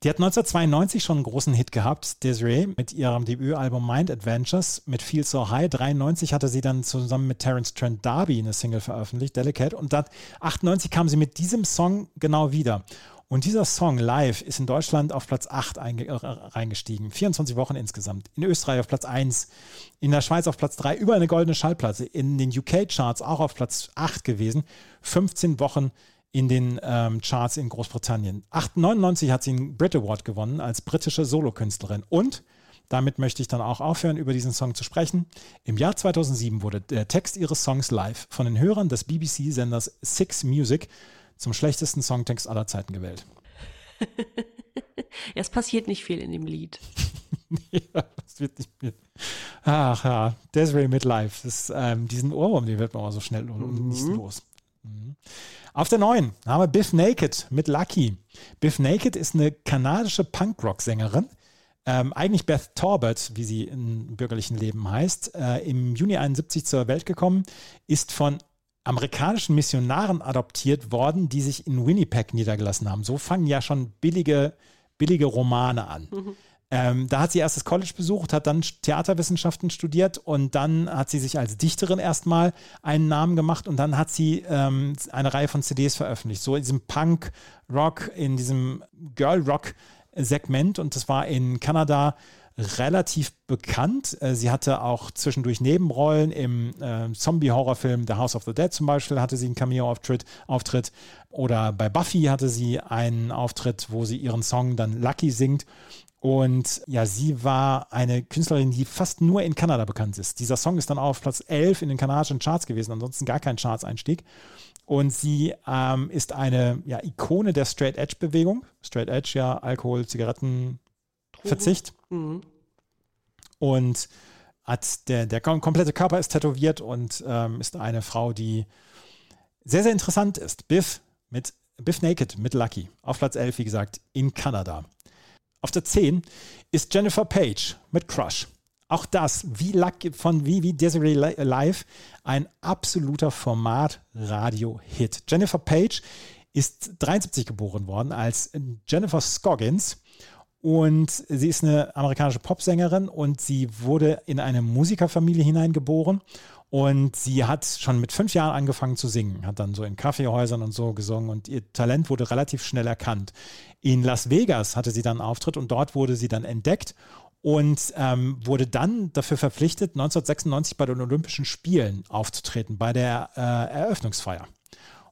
B: Die hat 1992 schon einen großen Hit gehabt, Desiree, mit ihrem Debütalbum Mind Adventures mit Feel So High. 93 hatte sie dann zusammen mit Terence Trent D'Arby eine Single veröffentlicht, Delicate. Und dann 98 kam sie mit diesem Song genau wieder. Und dieser Song live ist in Deutschland auf Platz 8 einge- äh, reingestiegen. 24 Wochen insgesamt. In Österreich auf Platz 1. In der Schweiz auf Platz 3. Über eine goldene Schallplatte. In den UK-Charts auch auf Platz 8 gewesen. 15 Wochen in den ähm, Charts in Großbritannien. 899 hat sie einen Brit Award gewonnen als britische Solokünstlerin. Und damit möchte ich dann auch aufhören, über diesen Song zu sprechen. Im Jahr 2007 wurde der Text ihres Songs live von den Hörern des BBC-Senders Six Music zum schlechtesten Songtext aller Zeiten gewählt.
C: Es passiert nicht viel in dem Lied.
B: ja, das wird nicht mehr. Ach ja, Desiree mit Live. Das, ähm, diesen Ohrwurm, den wird man aber so schnell und nicht los. Mhm. Auf der neuen haben wir Biff Naked mit Lucky. Biff Naked ist eine kanadische Punkrock-Sängerin. Ähm, eigentlich Beth Torbert, wie sie im bürgerlichen Leben heißt, äh, im Juni 71 zur Welt gekommen, ist von amerikanischen Missionaren adoptiert worden, die sich in Winnipeg niedergelassen haben. So fangen ja schon billige, billige Romane an. Ähm, da hat sie erst das College besucht, hat dann Theaterwissenschaften studiert und dann hat sie sich als Dichterin erstmal einen Namen gemacht und dann hat sie ähm, eine Reihe von CDs veröffentlicht. So in diesem Punk-Rock, in diesem Girl-Rock-Segment und das war in Kanada relativ bekannt. Äh, Sie hatte auch zwischendurch Nebenrollen im äh, Zombie-Horrorfilm The House of the Dead zum Beispiel hatte sie einen Cameo-Auftritt Auftritt. oder bei Buffy hatte sie einen Auftritt, wo sie ihren Song dann Lucky singt. Und ja, sie war eine Künstlerin, die fast nur in Kanada bekannt ist. Dieser Song ist dann auf Platz 11 in den kanadischen Charts gewesen, ansonsten gar kein Charts-Einstieg. Und sie ähm, ist eine ja, Ikone der Straight Edge-Bewegung. Straight Edge, ja, Alkohol, Zigaretten, Verzicht.
C: Mhm.
B: Und hat der, der kom- komplette Körper ist tätowiert und ähm, ist eine Frau, die sehr, sehr interessant ist. Biff mit Biff Naked mit Lucky. Auf Platz 11, wie gesagt, in Kanada. Auf der 10 ist Jennifer Page mit Crush. Auch das, wie Lucky, von wie, Desiree Li- Live, ein absoluter Format-Radio-Hit. Jennifer Page ist 73 geboren worden als Jennifer Scoggins und sie ist eine amerikanische Popsängerin und sie wurde in eine Musikerfamilie hineingeboren. Und sie hat schon mit fünf Jahren angefangen zu singen, hat dann so in Kaffeehäusern und so gesungen und ihr Talent wurde relativ schnell erkannt. In Las Vegas hatte sie dann einen Auftritt und dort wurde sie dann entdeckt und ähm, wurde dann dafür verpflichtet, 1996 bei den Olympischen Spielen aufzutreten, bei der äh, Eröffnungsfeier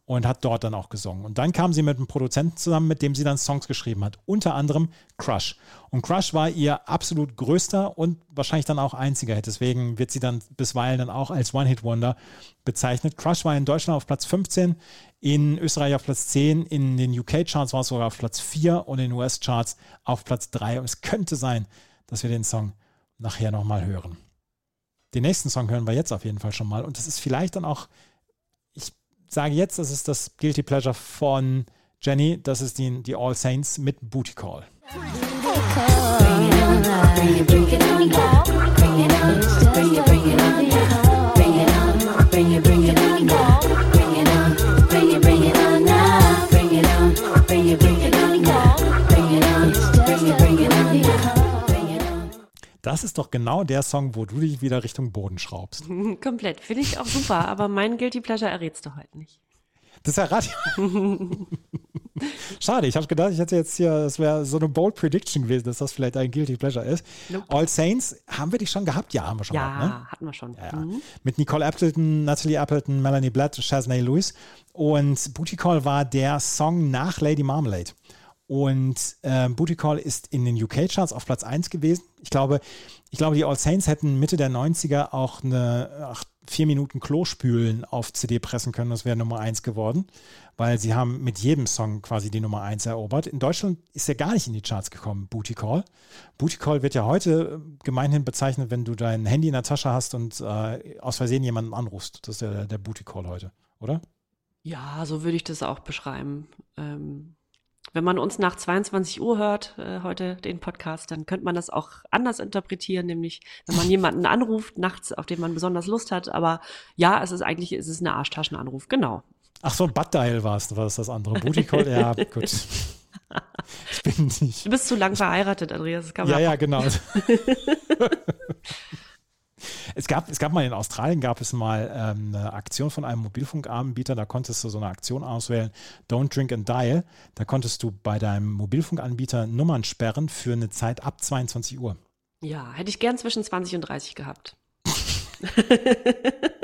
B: und hat dort dann auch gesungen. Und dann kam sie mit einem Produzenten zusammen, mit dem sie dann Songs geschrieben hat, unter anderem Crush. Und Crush war ihr absolut größter und wahrscheinlich dann auch einziger Hit. Deswegen wird sie dann bisweilen dann auch als One-Hit-Wonder bezeichnet. Crush war in Deutschland auf Platz 15, in Österreich auf Platz 10, in den UK-Charts war es sogar auf Platz 4 und in den US-Charts auf Platz 3. Und es könnte sein, dass wir den Song nachher nochmal hören. Den nächsten Song hören wir jetzt auf jeden Fall schon mal. Und das ist vielleicht dann auch sage jetzt, das ist das Guilty Pleasure von Jenny. Das ist die, die All Saints mit Booty Call. Das ist doch genau der Song, wo du dich wieder Richtung Boden schraubst.
C: Komplett. Finde ich auch super, aber mein Guilty Pleasure errätst du heute nicht.
B: Das ja Radio. Schade, ich habe gedacht, ich hätte jetzt hier, das wäre so eine bold Prediction gewesen, dass das vielleicht ein Guilty Pleasure ist.
C: Nope.
B: All Saints, haben wir die schon gehabt? Ja, haben wir schon
C: Ja,
B: gehabt, ne?
C: hatten wir schon.
B: Ja, ja.
C: Mhm.
B: Mit Nicole Appleton, Natalie Appleton, Melanie Blatt, Shaznay Lewis. Und Booty Call war der Song nach Lady Marmalade. Und äh, Booty Call ist in den UK-Charts auf Platz 1 gewesen. Ich glaube, ich glaube, die All Saints hätten Mitte der 90er auch eine ach, vier Minuten Klospülen auf CD pressen können. Das wäre Nummer 1 geworden, weil sie haben mit jedem Song quasi die Nummer 1 erobert. In Deutschland ist er gar nicht in die Charts gekommen, Booty Call. Booty Call wird ja heute äh, gemeinhin bezeichnet, wenn du dein Handy in der Tasche hast und äh, aus Versehen jemanden anrufst. Das ist ja der, der Booty Call heute, oder?
C: Ja, so würde ich das auch beschreiben. Ähm, wenn man uns nach 22 Uhr hört, äh, heute den Podcast, dann könnte man das auch anders interpretieren, nämlich wenn man jemanden anruft nachts, auf den man besonders Lust hat. Aber ja, es ist eigentlich, es ist ein Arschtaschenanruf, genau.
B: Ach so, Butt Dial war es, war das das andere. Booty Call, ja, gut. Ich bin nicht.
C: Du bist zu lang verheiratet, Andreas. Das kann man
B: Ja, ja, genau. Es gab, es gab mal in Australien gab es mal ähm, eine Aktion von einem Mobilfunkanbieter, da konntest du so eine Aktion auswählen, Don't Drink and Dial. Da konntest du bei deinem Mobilfunkanbieter Nummern sperren für eine Zeit ab 22 Uhr.
C: Ja, hätte ich gern zwischen 20 und 30 gehabt.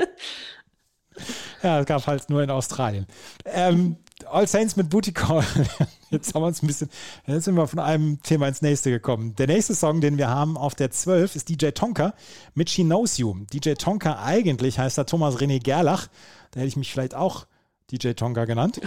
B: Ja, das gab halt nur in Australien. Ähm, All Saints mit Booty Call. Jetzt haben wir uns ein bisschen, jetzt sind wir von einem Thema ins nächste gekommen. Der nächste Song, den wir haben auf der 12, ist DJ Tonka mit She Knows You. DJ Tonka eigentlich heißt er Thomas René Gerlach. Da hätte ich mich vielleicht auch DJ Tonka genannt.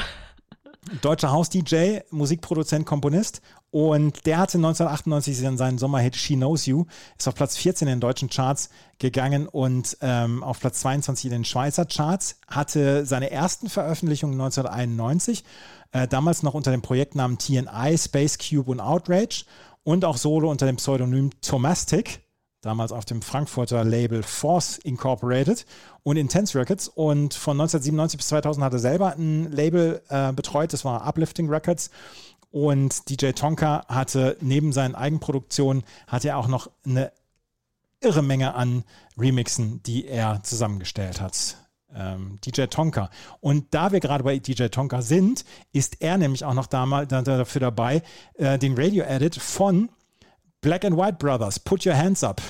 B: Deutscher Haus-DJ, Musikproduzent, Komponist. Und der hatte 1998 seinen Sommerhit She Knows You, ist auf Platz 14 in den deutschen Charts gegangen und ähm, auf Platz 22 in den Schweizer Charts. Hatte seine ersten Veröffentlichungen 1991, äh, damals noch unter dem Projektnamen TNI, Space Cube und Outrage und auch solo unter dem Pseudonym Tomastic damals auf dem Frankfurter Label Force Incorporated und Intense Records. Und von 1997 bis 2000 hat er selber ein Label äh, betreut, das war Uplifting Records. Und DJ Tonka hatte neben seinen Eigenproduktionen, hatte er auch noch eine irre Menge an Remixen, die er zusammengestellt hat. Ähm, DJ Tonka. Und da wir gerade bei DJ Tonka sind, ist er nämlich auch noch dafür dabei, äh, den Radio-Edit von Black and White Brothers, Put Your Hands Up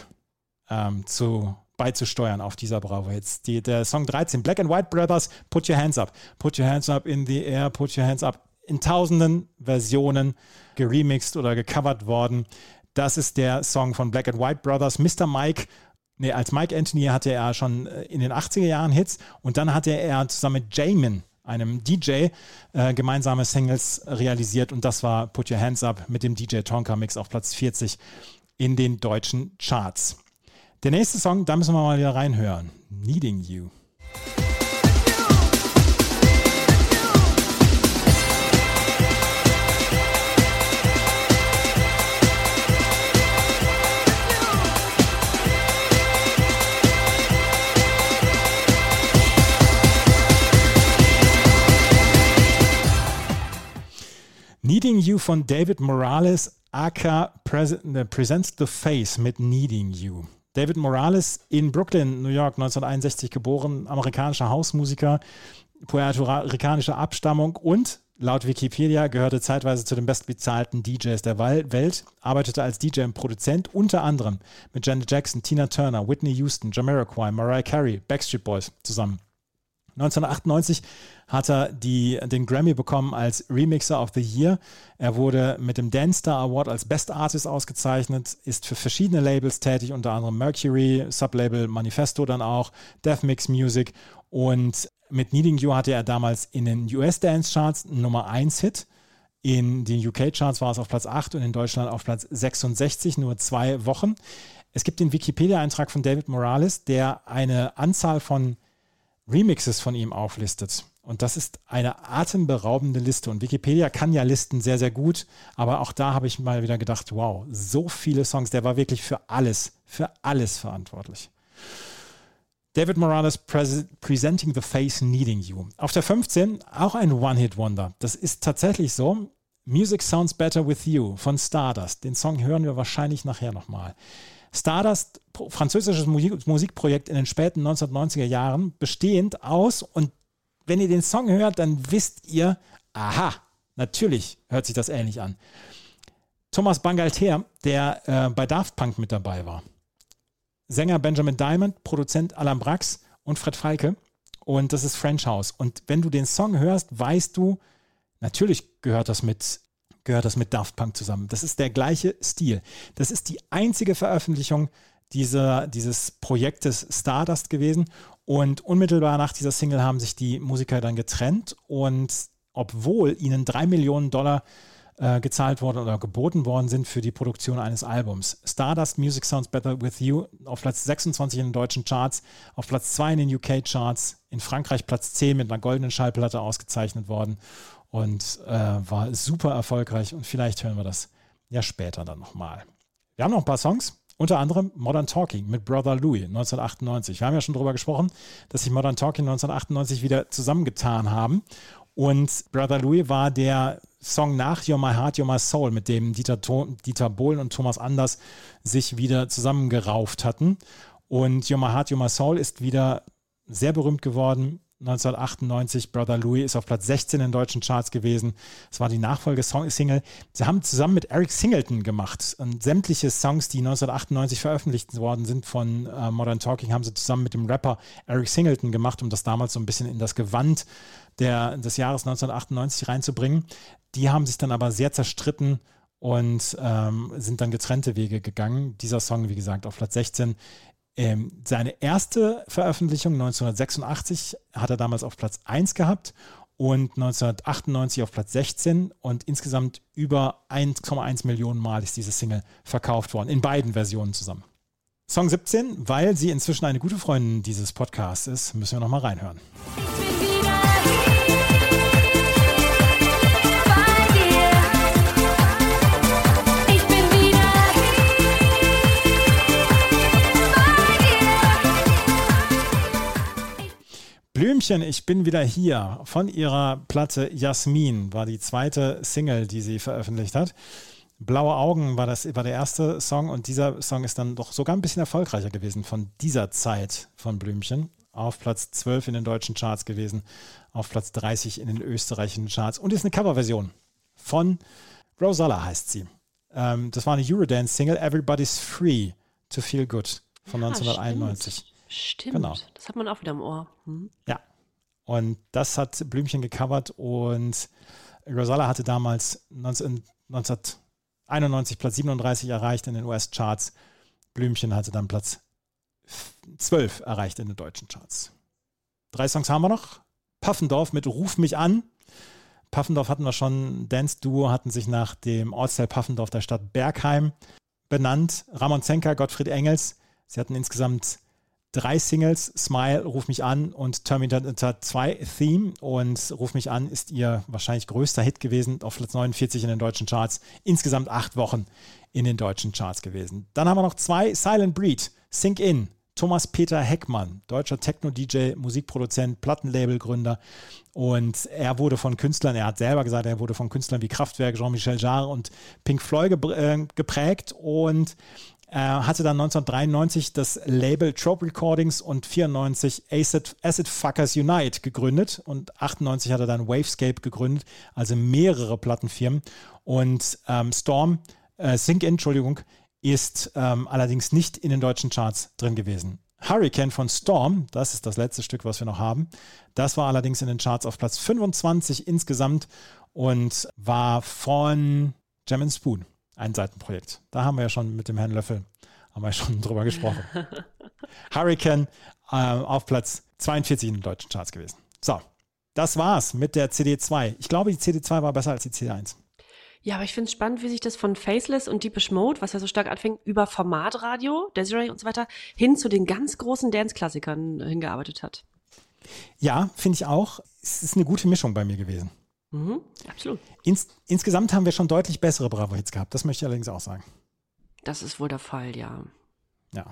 B: ähm, zu, beizusteuern auf dieser Bravo jetzt. Die, der Song 13, Black and White Brothers, Put Your Hands Up. Put Your Hands Up in the Air, Put Your Hands Up. In tausenden Versionen geremixed oder gecovert worden. Das ist der Song von Black and White Brothers. Mr. Mike Nee, als Mike Anthony hatte er schon äh, in den 80er Jahren Hits und dann hatte er zusammen mit Jamin, einem DJ, äh, gemeinsame Singles realisiert und das war Put Your Hands Up mit dem DJ Tonka Mix auf Platz 40 in den deutschen Charts. Der nächste Song, da müssen wir mal wieder reinhören. Needing You. Needing You von David Morales, aka Pres Presents the Face mit Needing You. David Morales in Brooklyn, New York, 1961 geboren, amerikanischer Hausmusiker, puerto-ricanischer Abstammung und laut Wikipedia gehörte zeitweise zu den bestbezahlten DJs der Welt, arbeitete als DJ und Produzent unter anderem mit Janet Jackson, Tina Turner, Whitney Houston, Jamiroquai, Mariah Carey, Backstreet Boys zusammen. 1998 hat er die, den Grammy bekommen als Remixer of the Year. Er wurde mit dem Dance Star Award als Best Artist ausgezeichnet, ist für verschiedene Labels tätig, unter anderem Mercury, Sublabel Manifesto dann auch, Death Mix Music und mit Needing You hatte er damals in den US Dance Charts Nummer 1 Hit. In den UK Charts war es auf Platz 8 und in Deutschland auf Platz 66, nur zwei Wochen. Es gibt den Wikipedia-Eintrag von David Morales, der eine Anzahl von Remixes von ihm auflistet. Und das ist eine atemberaubende Liste. Und Wikipedia kann ja Listen sehr, sehr gut. Aber auch da habe ich mal wieder gedacht, wow, so viele Songs. Der war wirklich für alles, für alles verantwortlich. David Morales Pres Presenting the Face Needing You. Auf der 15 auch ein One-Hit-Wonder. Das ist tatsächlich so. Music Sounds Better With You von Stardust. Den Song hören wir wahrscheinlich nachher nochmal. Stardust, französisches Musik Musikprojekt in den späten 1990er Jahren, bestehend aus, und wenn ihr den Song hört, dann wisst ihr, aha, natürlich hört sich das ähnlich an. Thomas Bangalter, der äh, bei Daft Punk mit dabei war. Sänger Benjamin Diamond, Produzent Alan Brax und Fred Falke. Und das ist French House. Und wenn du den Song hörst, weißt du, natürlich gehört das mit gehört das mit Daft Punk zusammen. Das ist der gleiche Stil. Das ist die einzige Veröffentlichung dieser, dieses Projektes Stardust gewesen. Und unmittelbar nach dieser Single haben sich die Musiker dann getrennt. Und obwohl ihnen drei Millionen Dollar äh, gezahlt worden oder geboten worden sind für die Produktion eines Albums. Stardust Music Sounds Better With You auf Platz 26 in den deutschen Charts, auf Platz 2 in den UK-Charts, in Frankreich Platz 10 mit einer goldenen Schallplatte ausgezeichnet worden und äh, war super erfolgreich und vielleicht hören wir das ja später dann nochmal. Wir haben noch ein paar Songs. Unter anderem Modern Talking mit Brother Louis 1998. Wir haben ja schon darüber gesprochen, dass sich Modern Talking 1998 wieder zusammengetan haben. Und Brother Louis war der Song nach You're My Heart, You're My Soul, mit dem Dieter, Dieter Bohlen und Thomas Anders sich wieder zusammengerauft hatten. Und You're My Heart, You're My Soul ist wieder sehr berühmt geworden. 1998, Brother Louis ist auf Platz 16 in deutschen Charts gewesen. Es war die Nachfolgesingle. Sie haben zusammen mit Eric Singleton gemacht. Und sämtliche Songs, die 1998 veröffentlicht worden sind von äh, Modern Talking, haben sie zusammen mit dem Rapper Eric Singleton gemacht, um das damals so ein bisschen in das Gewand der, des Jahres 1998 reinzubringen. Die haben sich dann aber sehr zerstritten und ähm, sind dann getrennte Wege gegangen. Dieser Song, wie gesagt, auf Platz 16 ähm, seine erste Veröffentlichung 1986 hat er damals auf Platz 1 gehabt und 1998 auf Platz 16 und insgesamt über 1,1 Millionen Mal ist diese Single verkauft worden, in beiden Versionen zusammen. Song 17, weil sie inzwischen eine gute Freundin dieses Podcasts ist, müssen wir nochmal reinhören.
E: Ich
B: Blümchen, ich bin wieder hier. Von ihrer Platte Jasmin war die zweite Single, die sie veröffentlicht hat. Blaue Augen war, das, war der erste Song und dieser Song ist dann doch sogar ein bisschen erfolgreicher gewesen von dieser Zeit von Blümchen. Auf Platz 12 in den deutschen Charts gewesen, auf Platz 30 in den österreichischen Charts und ist eine Coverversion von Rosella heißt sie. Ähm, das war eine Eurodance-Single, Everybody's Free to Feel Good von
C: Ah,
B: 1991.
C: Stimmt.
B: Genau.
C: Das hat man auch wieder im Ohr. Hm.
B: Ja. Und das hat Blümchen gecovert und Rosella hatte damals 19, 1991 Platz 37 erreicht in den US-Charts. Blümchen hatte dann Platz 12 erreicht in den deutschen Charts. Drei Songs haben wir noch. Puffendorf mit Ruf mich an. Puffendorf hatten wir schon. Dance Duo hatten sich nach dem Ortsteil Puffendorf der Stadt Bergheim benannt. Ramon Zenker, Gottfried Engels. Sie hatten insgesamt drei Singles, Smile, Ruf mich an und Terminator 2 Theme. Und Ruf mich an ist ihr wahrscheinlich größter Hit gewesen, auf Platz 49 in den deutschen Charts. Insgesamt acht Wochen in den deutschen Charts gewesen. Dann haben wir noch zwei, Silent Breed, Sink In. Thomas Peter Heckmann, deutscher Techno-DJ, Musikproduzent, Plattenlabelgründer. Und er wurde von Künstlern, er hat selber gesagt, er wurde von Künstlern wie Kraftwerk, Jean-Michel Jarre und Pink Floyd äh, geprägt und hatte dann 1993 das Label Trope Recordings und 94 Acid, Acid Fuckers Unite gegründet und 98 hat er dann Wavescape gegründet, also mehrere Plattenfirmen. Und ähm, Storm, äh, Sink In, Entschuldigung, ist ähm, allerdings nicht in den deutschen Charts drin gewesen. Hurricane von Storm, das ist das letzte Stück, was wir noch haben. Das war allerdings in den Charts auf Platz 25 insgesamt und war von and Spoon, ein Seitenprojekt. Da haben wir ja schon mit dem Herrn Löffel, haben wir schon drüber gesprochen. Hurricane äh, auf Platz 42 in den deutschen Charts gewesen. So, das war's mit der CD2. Ich glaube, die CD2 war besser als die CD1.
C: Ja, aber ich finde es spannend, wie sich das von Faceless und Deepish Mode, was ja so stark anfing, über Formatradio, Desiree und so weiter, hin zu den ganz großen Dance-Klassikern äh, hingearbeitet hat.
B: Ja, finde ich auch. Es ist eine gute Mischung bei mir gewesen.
C: Mhm, absolut.
B: Ins, insgesamt haben wir schon deutlich bessere Bravo-Hits gehabt. Das möchte ich allerdings auch sagen.
C: Das ist wohl der Fall, ja.
B: Ja.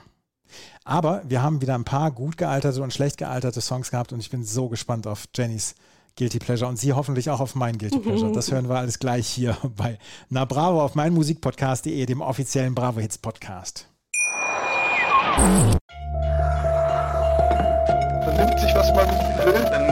B: Aber wir haben wieder ein paar gut gealterte und schlecht gealterte Songs gehabt und ich bin so gespannt auf Jennys Guilty Pleasure und Sie hoffentlich auch auf mein Guilty Pleasure. Das hören wir alles gleich hier bei Na Bravo auf meinmusikpodcast.de, dem offiziellen Bravo Hits Podcast.
I: Man nimmt sich, was man will.
J: Dann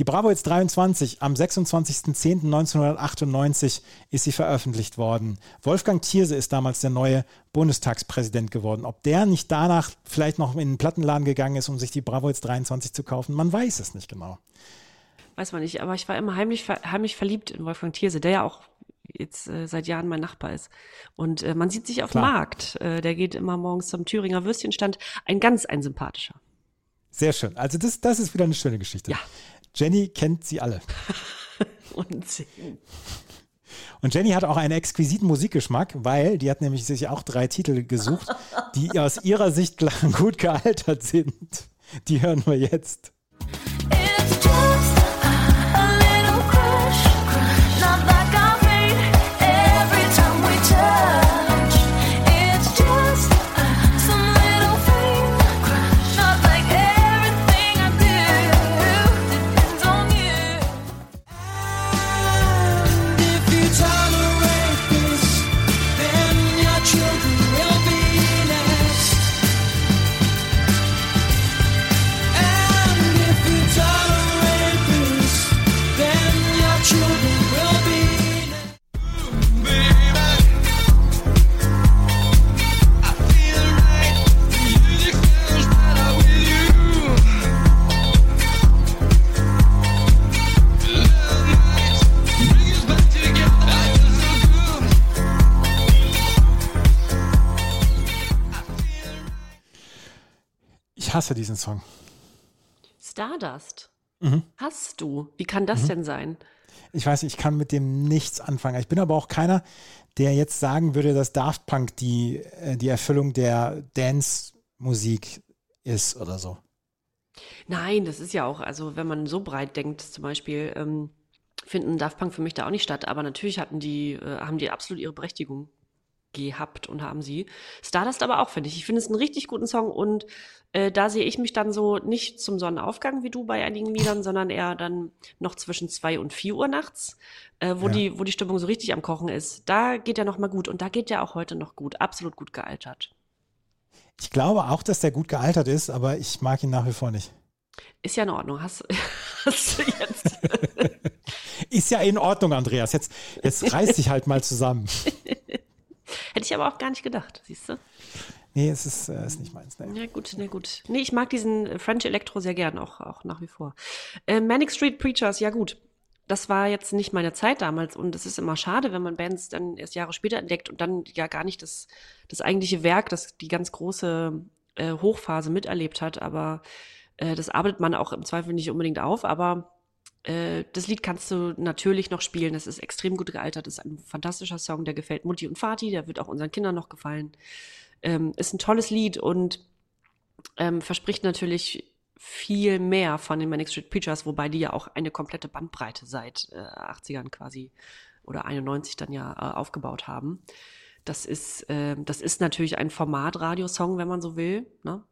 B: Die Bravo Hits 23 am 26.10.1998 ist sie veröffentlicht worden. Wolfgang Thierse ist damals der neue Bundestagspräsident geworden. Ob der nicht danach vielleicht noch in den Plattenladen gegangen ist, um sich die Bravo Hits 23 zu kaufen, man weiß es nicht genau.
C: Weiß man nicht, aber ich war immer heimlich, heimlich verliebt in Wolfgang Thierse, der ja auch jetzt äh, seit Jahren mein Nachbar ist. Und äh, man sieht sich auf dem. Markt. Äh, der geht immer morgens zum Thüringer Würstchenstand. Ein ganz ein sympathischer.
B: Sehr schön. Also das, das ist wieder eine schöne Geschichte.
C: Ja.
B: Jenny kennt sie alle.
C: Und singen.
B: Und Jenny hat auch einen exquisiten Musikgeschmack, weil die hat nämlich sich auch drei Titel gesucht, die aus ihrer Sicht gut gealtert sind. Die hören wir jetzt. Ich hasse diesen Song.
C: Stardust.
B: Mhm.
C: Hast du? Wie kann das denn sein?
B: Ich weiß nicht, ich kann mit dem nichts anfangen. Ich bin aber auch keiner, der jetzt sagen würde, dass Daft Punk die, äh, die Erfüllung der Dance-Musik ist oder so.
C: Nein, das ist ja auch, also wenn man so breit denkt, zum Beispiel, ähm, finden Daft Punk für mich da auch nicht statt. Aber natürlich hatten die, äh, haben die absolut ihre Berechtigung gehabt und haben sie. Stardust aber auch, finde ich. Ich finde es einen richtig guten Song und äh, da sehe ich mich dann so nicht zum Sonnenaufgang wie du bei einigen Liedern, sondern eher dann noch zwischen zwei und vier Uhr nachts, äh, wo
B: Ja.
C: die, wo die Stimmung so richtig am Kochen ist. Da geht er noch mal gut und da geht er auch heute noch gut, absolut gut gealtert.
B: Ich glaube auch, dass der gut gealtert ist, aber ich mag ihn nach wie vor nicht.
C: Ist ja in Ordnung. Hast, hast du jetzt
B: Ist ja in Ordnung, Andreas. Jetzt, jetzt reiß dich halt mal zusammen.
C: Hätte ich aber auch gar nicht gedacht, siehst du?
B: Nee, es ist, äh, ist nicht meins. Nee.
C: Ja, gut, na gut. Nee, ich mag diesen äh, French Electro sehr gern, auch, auch nach wie vor. Äh, Manic Street Preachers, ja gut. Das war jetzt nicht meine Zeit damals und es ist immer schade, wenn man Bands dann erst Jahre später entdeckt und dann ja gar nicht das, das eigentliche Werk, das die ganz große äh, Hochphase miterlebt hat, aber äh, das arbeitet man auch im Zweifel nicht unbedingt auf, aber äh, das Lied kannst du natürlich noch spielen. Das ist extrem gut gealtert. Das ist ein fantastischer Song, der gefällt Mutti und Vati, der wird auch unseren Kindern noch gefallen. Ähm, ist ein tolles Lied und ähm, verspricht natürlich viel mehr von den Manic Street Preachers, wobei die ja auch eine komplette Bandbreite seit äh, 80ern quasi oder 91 dann ja äh, aufgebaut haben. Das ist, äh, das ist natürlich ein Format-Radiosong, wenn man so will. Ne?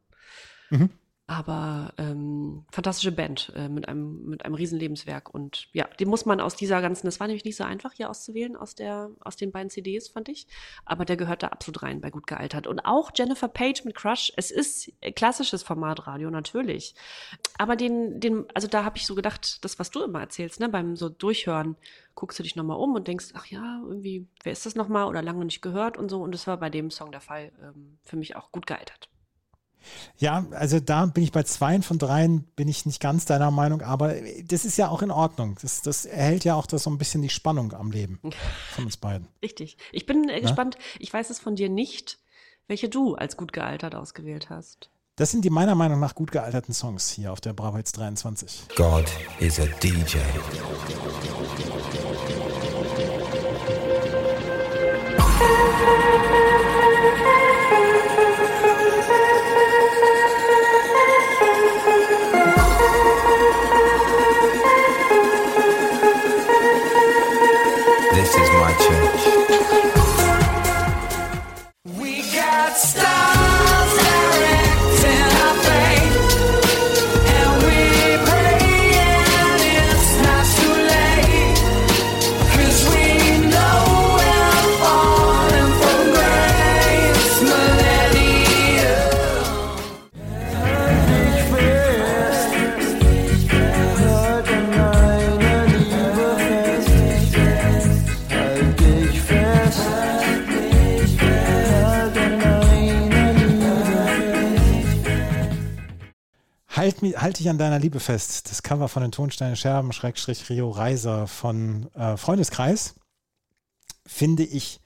B: Mhm.
C: Aber ähm, fantastische Band äh, mit einem mit einem riesen Lebenswerk und ja, den muss man aus dieser ganzen, das war nämlich nicht so einfach hier auszuwählen aus der aus den beiden CDs fand ich, aber der gehört da absolut rein bei gut gealtert. Und auch Jennifer Page mit Crush, es ist klassisches Formatradio natürlich, aber den den also da habe ich so gedacht, das was du immer erzählst, ne, beim so durchhören, guckst du dich nochmal um und denkst, ach ja, irgendwie wer ist das nochmal? Oder lange nicht gehört und so. Und das war bei dem Song der Fall ähm, für mich auch gut gealtert.
B: Ja, also da bin ich bei zweien von dreien, bin ich nicht ganz deiner Meinung, aber das ist ja auch in Ordnung. Das, das erhält ja auch das so ein bisschen die Spannung am Leben von uns beiden.
C: Richtig. Ich bin äh,
B: Na?
C: gespannt. Ich weiß es von dir nicht, welche du als gut gealtert ausgewählt hast.
B: Das sind die meiner Meinung nach gut gealterten Songs hier auf der Bravo Hits 23.
F: God is a DJ.
B: halt, mi- halt dich an deiner Liebe fest. Das Cover von den Tonsteine Scherben, Schrägstrich Rio Reiser von äh, Freundeskreis, finde ich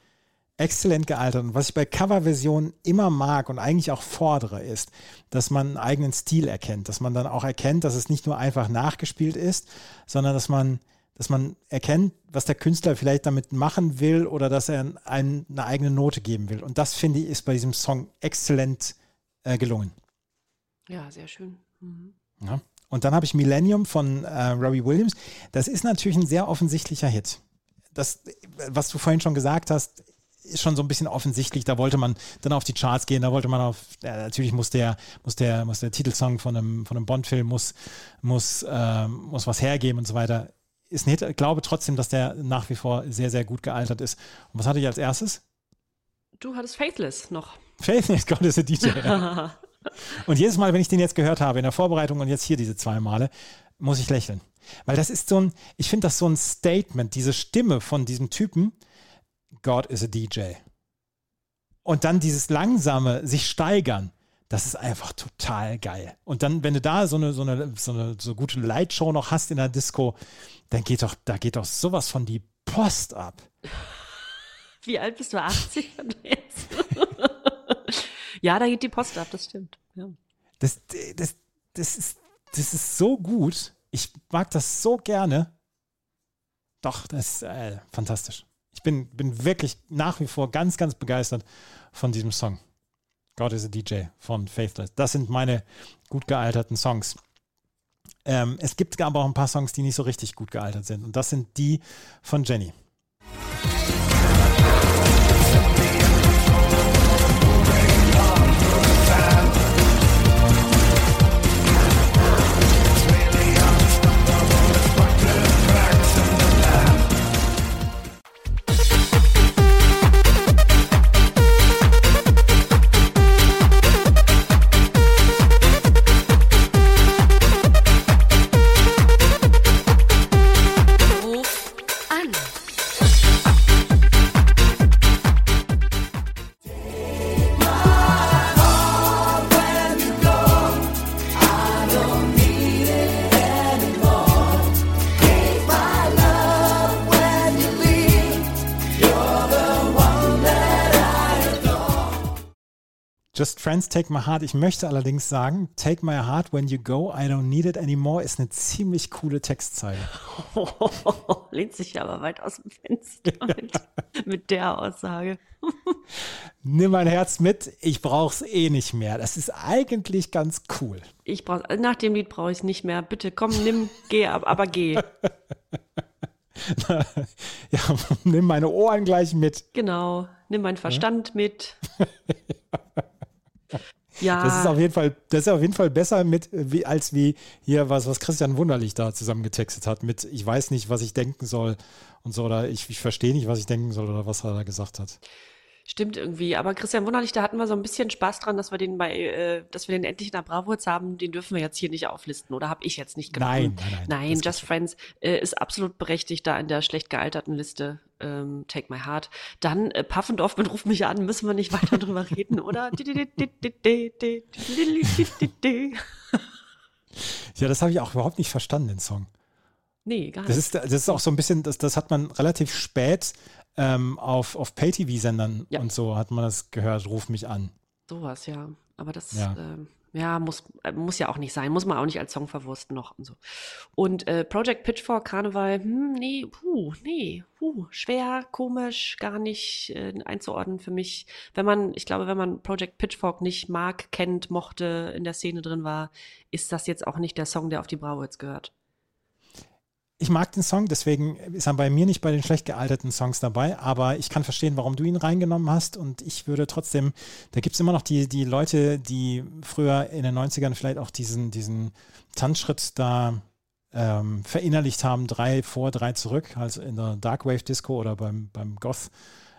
B: exzellent gealtert. Und was ich bei Coverversionen immer mag und eigentlich auch fordere, ist, dass man einen eigenen Stil erkennt, dass man dann auch erkennt, dass es nicht nur einfach nachgespielt ist, sondern dass man, dass man erkennt, was der Künstler vielleicht damit machen will oder dass er ein, eine eigene Note geben will. Und das finde ich ist bei diesem Song exzellent äh, gelungen.
C: Ja, sehr schön. Mhm.
B: Ja. Und dann habe ich Millennium von äh, Robbie Williams. Das ist natürlich ein sehr offensichtlicher Hit. Das, was du vorhin schon gesagt hast, ist schon so ein bisschen offensichtlich. Da wollte man dann auf die Charts gehen. Da wollte man auf, ja, natürlich muss der, muss der, muss der Titelsong von einem, von einem Bond-Film muss, muss, äh, muss was hergeben und so weiter. Ist ein Hit. Ich glaube trotzdem, dass der nach wie vor sehr, sehr gut gealtert ist. Und was hatte ich als erstes?
C: Du hattest Faithless noch.
B: Faith God is a DJ. Ja. Und jedes Mal, wenn ich den jetzt gehört habe, in der Vorbereitung und jetzt hier diese zwei Male, muss ich lächeln. Weil das ist so ein, ich finde das so ein Statement, diese Stimme von diesem Typen, God is a DJ. Und dann dieses langsame sich steigern, das ist einfach total geil. Und dann, wenn du da so eine, so eine, so eine so gute Lightshow noch hast in der Disco, dann geht doch, da geht doch sowas von die Post ab.
C: Wie alt bist du? 80? Ja, da geht die Post ab, das stimmt. Ja.
B: Das, das, das, ist, das ist so gut. Ich mag das so gerne. Doch, das ist äh, fantastisch. Ich bin, bin wirklich nach wie vor ganz, ganz begeistert von diesem Song. God is a DJ von Faithless. Das sind meine gut gealterten Songs. Ähm, es gibt aber auch ein paar Songs, die nicht so richtig gut gealtert sind. Und das sind die von Jenny. Friends, Take My Heart. Ich möchte allerdings sagen, Take My Heart When You Go, I Don't Need It Anymore ist eine ziemlich coole Textzeile.
C: Lehnt sich aber weit aus dem Fenster mit, mit der Aussage.
B: Nimm mein Herz mit, ich brauch's eh nicht mehr. Das ist eigentlich ganz cool.
C: Ich brauch, nach dem Lied brauche ich es nicht mehr. Bitte komm, nimm, geh, ab- aber geh.
B: ja, nimm meine Ohren gleich mit.
C: Genau. Nimm meinen Verstand mit. Ja.
B: Das ist auf jeden Fall, das ist auf jeden Fall besser mit, wie, als wie hier was, was Christian Wunderlich da zusammengetextet hat mit, ich weiß nicht, was ich denken soll und so, oder ich, ich verstehe nicht, was ich denken soll oder was er da gesagt hat.
C: Stimmt irgendwie. Aber Christian Wunderlich, da hatten wir so ein bisschen Spaß dran, dass wir den bei, äh, dass wir den endlich in der Bravo jetzt haben. Den dürfen wir jetzt hier nicht auflisten. Oder habe ich jetzt nicht genommen?
B: Nein, nein, nein.
C: Nein, Just Friends äh, ist absolut berechtigt da in der schlecht gealterten Liste. Ähm, Take My Heart. Dann äh, Puffendorf mit Ruf mich an, müssen wir nicht weiter drüber reden, oder?
B: Ja, das habe ich auch überhaupt nicht verstanden, den Song.
C: Nee, gar nicht.
B: Das ist, das ist auch so ein bisschen, das, das hat man relativ spät ähm, auf, auf Pay-TV-Sendern
C: Ja.
B: und so hat man das gehört, ruf mich an.
C: Sowas, ja. Aber das,
B: Ja.
C: ähm, ja muss, äh, muss ja auch nicht sein. Muss man auch nicht als Song verwursten noch und so. Und äh, Project Pitchfork, Karneval, hm, nee, puh, nee, puh, schwer, komisch, gar nicht äh, einzuordnen für mich. Wenn man, ich glaube, wenn man Project Pitchfork nicht mag, kennt, mochte, in der Szene drin war, ist das jetzt auch nicht der Song, der auf die Bravo jetzt gehört.
B: Ich mag den Song, deswegen ist er bei mir nicht bei den schlecht gealterten Songs dabei, aber ich kann verstehen, warum du ihn reingenommen hast und ich würde trotzdem, da gibt es immer noch die, die Leute, die früher in den 90ern vielleicht auch diesen, diesen Tanzschritt da ähm, verinnerlicht haben, drei vor, drei zurück, also in der Darkwave Disco oder beim, beim Goth,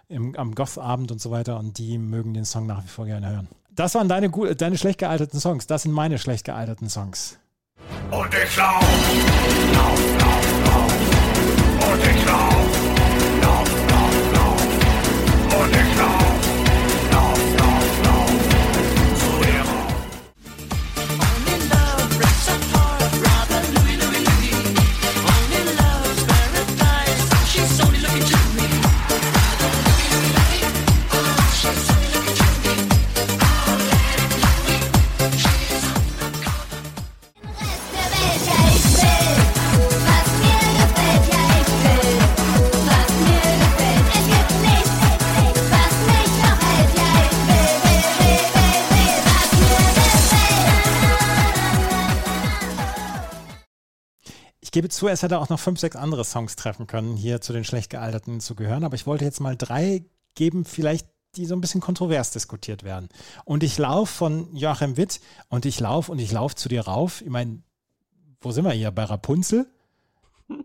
B: im, am Goth-Abend und so weiter und die mögen den Song nach wie vor gerne hören. Das waren deine, deine schlecht gealterten Songs, das sind meine schlecht gealterten Songs.
D: Und ich lauf, lauf, lauf, lauf. Und ich lauf,
B: gebe zu, es hätte auch noch fünf, sechs andere Songs treffen können, hier zu den schlecht gealterten zu gehören. Aber ich wollte jetzt mal drei geben, vielleicht die so ein bisschen kontrovers diskutiert werden. Und ich laufe von Joachim Witt und ich laufe und ich laufe zu dir rauf. Ich meine, wo sind wir hier? Bei Rapunzel?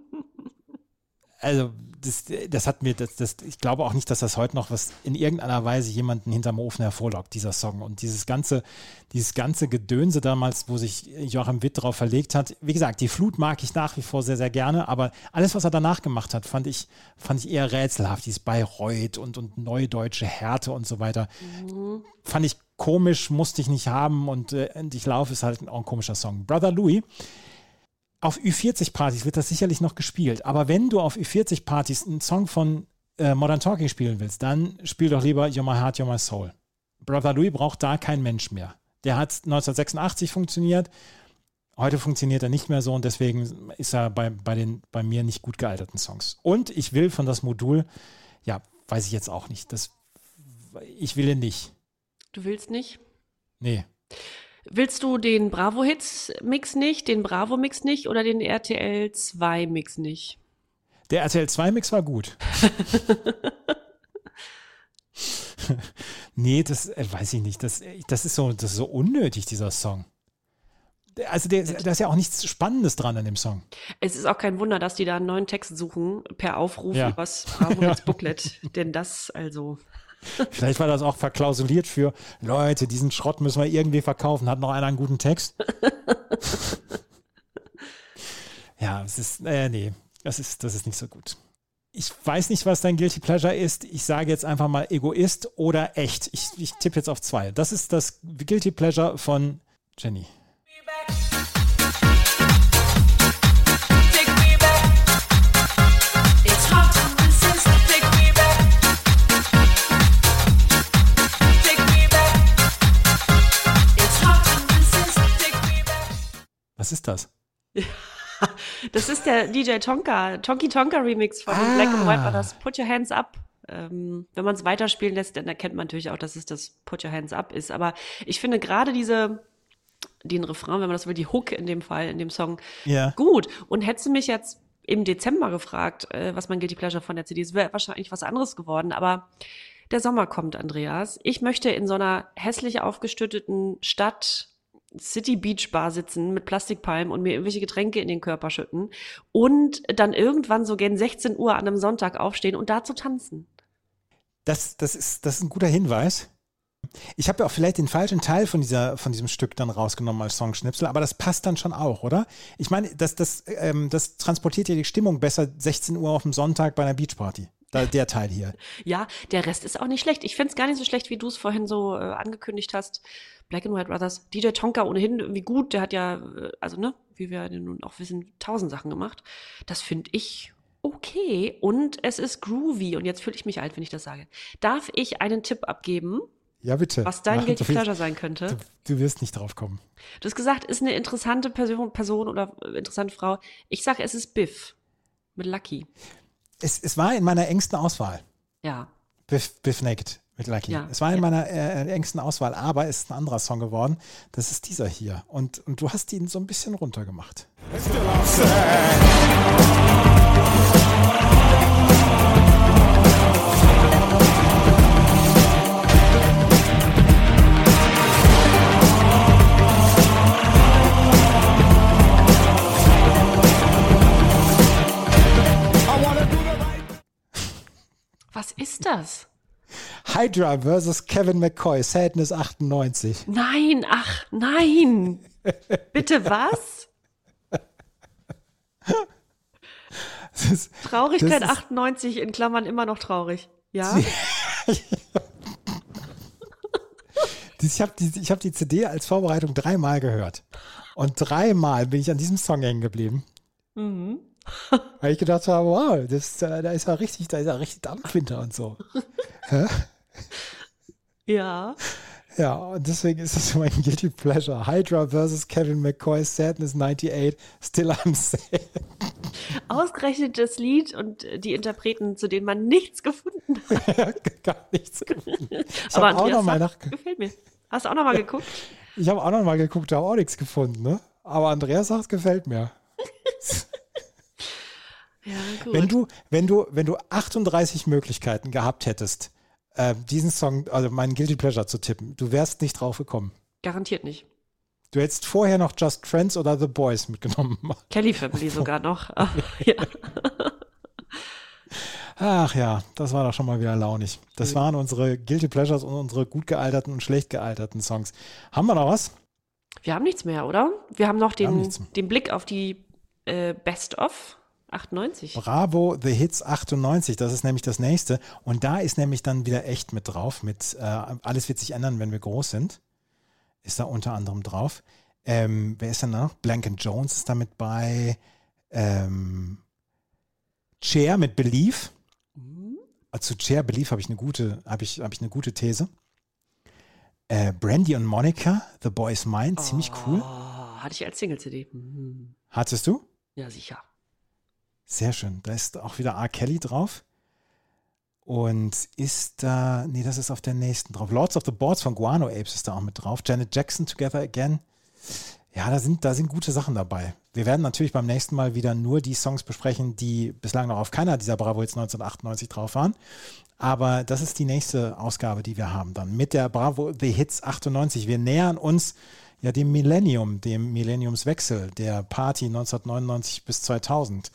B: Also, das, das hat mir, das, das, ich glaube auch nicht, dass das heute noch was in irgendeiner Weise jemanden hinterm Ofen hervorlockt, dieser Song. Und dieses ganze, dieses ganze Gedönse damals, wo sich Joachim Witt drauf verlegt hat. Wie gesagt, die Flut mag ich nach wie vor sehr, sehr gerne, aber alles, was er danach gemacht hat, fand ich, fand ich eher rätselhaft. Dieses Bayreuth und, und neudeutsche Härte und so weiter. Fand ich komisch, musste ich nicht haben und, äh, und ich laufe ist halt auch ein komischer Song. Brother Louis auf Ü40-Partys wird das sicherlich noch gespielt. Aber wenn du auf Ü40-Partys einen Song von äh, Modern Talking spielen willst, dann spiel doch lieber You're My Heart, You're My Soul. Brother Louis braucht da kein Mensch mehr. Der hat 1986 funktioniert. Heute funktioniert er nicht mehr so und deswegen ist er bei, bei, den, bei mir nicht gut gealterten Songs. Und ich will von das Modul, ja, weiß ich jetzt auch nicht. Das, ich will ihn nicht.
C: Du willst nicht?
B: Nee.
C: Willst du den Bravo-Hits-Mix nicht, den Bravo-Mix nicht oder den RTL 2-Mix nicht?
B: Der RTL 2 Mix war gut. nee, das äh, weiß ich nicht. Das, äh, das, ist so, das ist so unnötig, dieser Song. Also der, da ist ja auch nichts Spannendes dran an dem Song.
C: Es ist auch kein Wunder, dass die da einen neuen Text suchen per Aufruf
B: Ja.
C: übers Bravo-Hits Booklet. Denn das also.
B: Vielleicht war das auch verklausuliert für Leute, diesen Schrott müssen wir irgendwie verkaufen. Hat noch einer einen guten Text? ja, es ist, äh, nee, das ist, das ist nicht so gut. Ich weiß nicht, was dein Guilty Pleasure ist. Ich sage jetzt einfach mal Egoist oder echt. Ich, ich tippe jetzt auf zwei. Das ist das Guilty Pleasure von Jenny. Was ist das?
C: Das ist der DJ Tonka, Tonky Tonka Remix von
B: Ah.
C: Black and White Brothers. Put Your Hands Up. Ähm, wenn man es weiterspielen lässt, dann erkennt man natürlich auch, dass es das Put Your Hands Up ist. Aber ich finde gerade diese, den Refrain, wenn man das will, die Hook in dem Fall, in dem Song,
B: Ja.
C: gut. Und hättest du mich jetzt im Dezember gefragt, äh, was mein Guilty Pleasure von der CD ist, wäre wahrscheinlich was anderes geworden. Aber der Sommer kommt, Andreas. Ich möchte in so einer hässlich aufgestütteten Stadt City Beach Bar sitzen mit Plastikpalmen und mir irgendwelche Getränke in den Körper schütten und dann irgendwann so gegen 16 Uhr an einem Sonntag aufstehen und da zu tanzen.
B: Das, das, ist, das ist ein guter Hinweis. Ich habe ja auch vielleicht den falschen Teil von, dieser, von diesem Stück dann rausgenommen als Songschnipsel, aber das passt dann schon auch, oder? Ich meine, das, das, ähm, das transportiert ja die Stimmung besser 16 Uhr auf dem Sonntag bei einer Beachparty. Da, der Teil hier.
C: Ja, der Rest ist auch nicht schlecht. Ich find's gar nicht so schlecht, wie du es vorhin so äh, angekündigt hast. Black and White Brothers, DJ Tonka ohnehin irgendwie gut. Der hat ja, äh, also ne, wie wir nun auch wissen, tausend Sachen gemacht. Das finde ich okay und es ist groovy. Und jetzt fühle ich mich alt, wenn ich das sage. Darf ich einen Tipp abgeben,
B: Ja, bitte.
C: was dein
B: Mach-
C: Guilty Pleasure sein könnte?
B: Du, du wirst nicht drauf kommen.
C: Du hast gesagt, ist eine interessante Person, Person oder äh, interessante Frau. Ich sage, es ist Biff mit Lucky.
B: Es, es war in meiner engsten Auswahl.
C: Ja.
B: Biff, Biff Naked mit Lucky.
C: Ja,
B: Es war in
C: ja.
B: meiner äh, engsten Auswahl, aber es ist ein anderer Song geworden. Das ist dieser hier. Und, und du hast ihn so ein bisschen runtergemacht.
C: Was ist das?
B: Hydra versus Kevin McCoy, Sadness 98.
C: Nein, ach, nein. Bitte was?
B: Ist,
C: Traurigkeit
B: ist-
C: 98 in Klammern immer noch traurig. Ja?
B: Ich habe die, ich hab die CD als Vorbereitung dreimal gehört. Und dreimal bin ich an diesem Song hängen geblieben.
C: Mhm.
B: Weil ich gedacht habe, wow, das, äh, da ist ja richtig, da ist ja richtig Dampf hinter und so.
C: Ja.
B: Ja, und deswegen ist das mein Guilty Pleasure. Hydra versus Kevin McCoy, Sadness 98, Still I'm Sad.
C: Ausgerechnet das Lied und die Interpreten, zu denen man nichts gefunden hat.
B: Gar nichts gefunden. Ich
C: Aber
B: habe auch
C: Andreas
B: noch mal nach,
C: sagt, gefällt mir. Hast du auch noch mal geguckt?
B: ich habe auch noch mal geguckt, habe auch nichts gefunden, ne? Aber Andreas sagt, gefällt mir.
C: Ja, gut.
B: Wenn du, wenn du, wenn du 38 Möglichkeiten gehabt hättest, äh, diesen Song, also meinen Guilty Pleasure zu tippen, du wärst nicht drauf gekommen.
C: Garantiert nicht.
B: Du hättest vorher noch Just Friends oder The Boys mitgenommen.
C: Kelly Family sogar noch. Ah, ja.
B: Ach ja, das war doch schon mal wieder launig. Das waren unsere Guilty Pleasures und unsere gut gealterten und schlecht gealterten Songs. Haben wir noch was?
C: Wir haben nichts mehr, oder? Wir haben noch
B: haben
C: den,
B: mehr.
C: den Blick auf die äh, Best of 98.
B: Bravo The Hits 98, das ist nämlich das nächste. Und da ist nämlich dann wieder echt mit drauf, mit äh, Alles wird sich ändern, wenn wir groß sind. Ist da unter anderem drauf. Ähm, wer ist denn da noch? Blank Jones ist da mit bei. Ähm, Chair mit Belief. Äh, Zu Chair Belief habe ich eine gute, habe ich, habe ich eine gute These. Äh, Brandy und Monica, The Boy's Mine, ziemlich cool.
C: Oh, hatte ich als Single-CD. Mhm.
B: Hattest du?
C: Ja, sicher.
B: Sehr schön. Da ist auch wieder R. Kelly drauf. Und ist da, nee, das ist auf der nächsten drauf. Lords of the Boards von Guano Apes ist da auch mit drauf. Janet Jackson Together Again. Ja, da sind, da sind gute Sachen dabei. Wir werden natürlich beim nächsten Mal wieder nur die Songs besprechen, die bislang noch auf keiner dieser Bravo Hits 1998 drauf waren. Aber das ist die nächste Ausgabe, die wir haben dann mit der Bravo The Hits 98. Wir nähern uns ja dem Millennium, dem Millenniumswechsel, der Party 1999 bis 2000.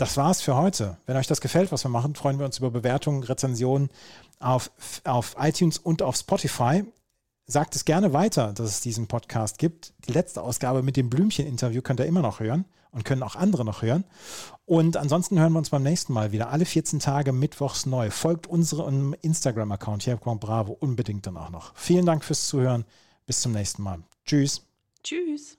B: Das war's für heute. Wenn euch das gefällt, was wir machen, freuen wir uns über Bewertungen, Rezensionen auf, auf iTunes und auf Spotify. Sagt es gerne weiter, dass es diesen Podcast gibt. Die letzte Ausgabe mit dem Blümchen-Interview könnt ihr immer noch hören und können auch andere noch hören. Und ansonsten hören wir uns beim nächsten Mal wieder. Alle 14 Tage mittwochs neu. Folgt unserem Instagram-Account, hier Bravo, unbedingt dann auch noch. Vielen Dank fürs Zuhören. Bis zum nächsten Mal. Tschüss.
C: Tschüss.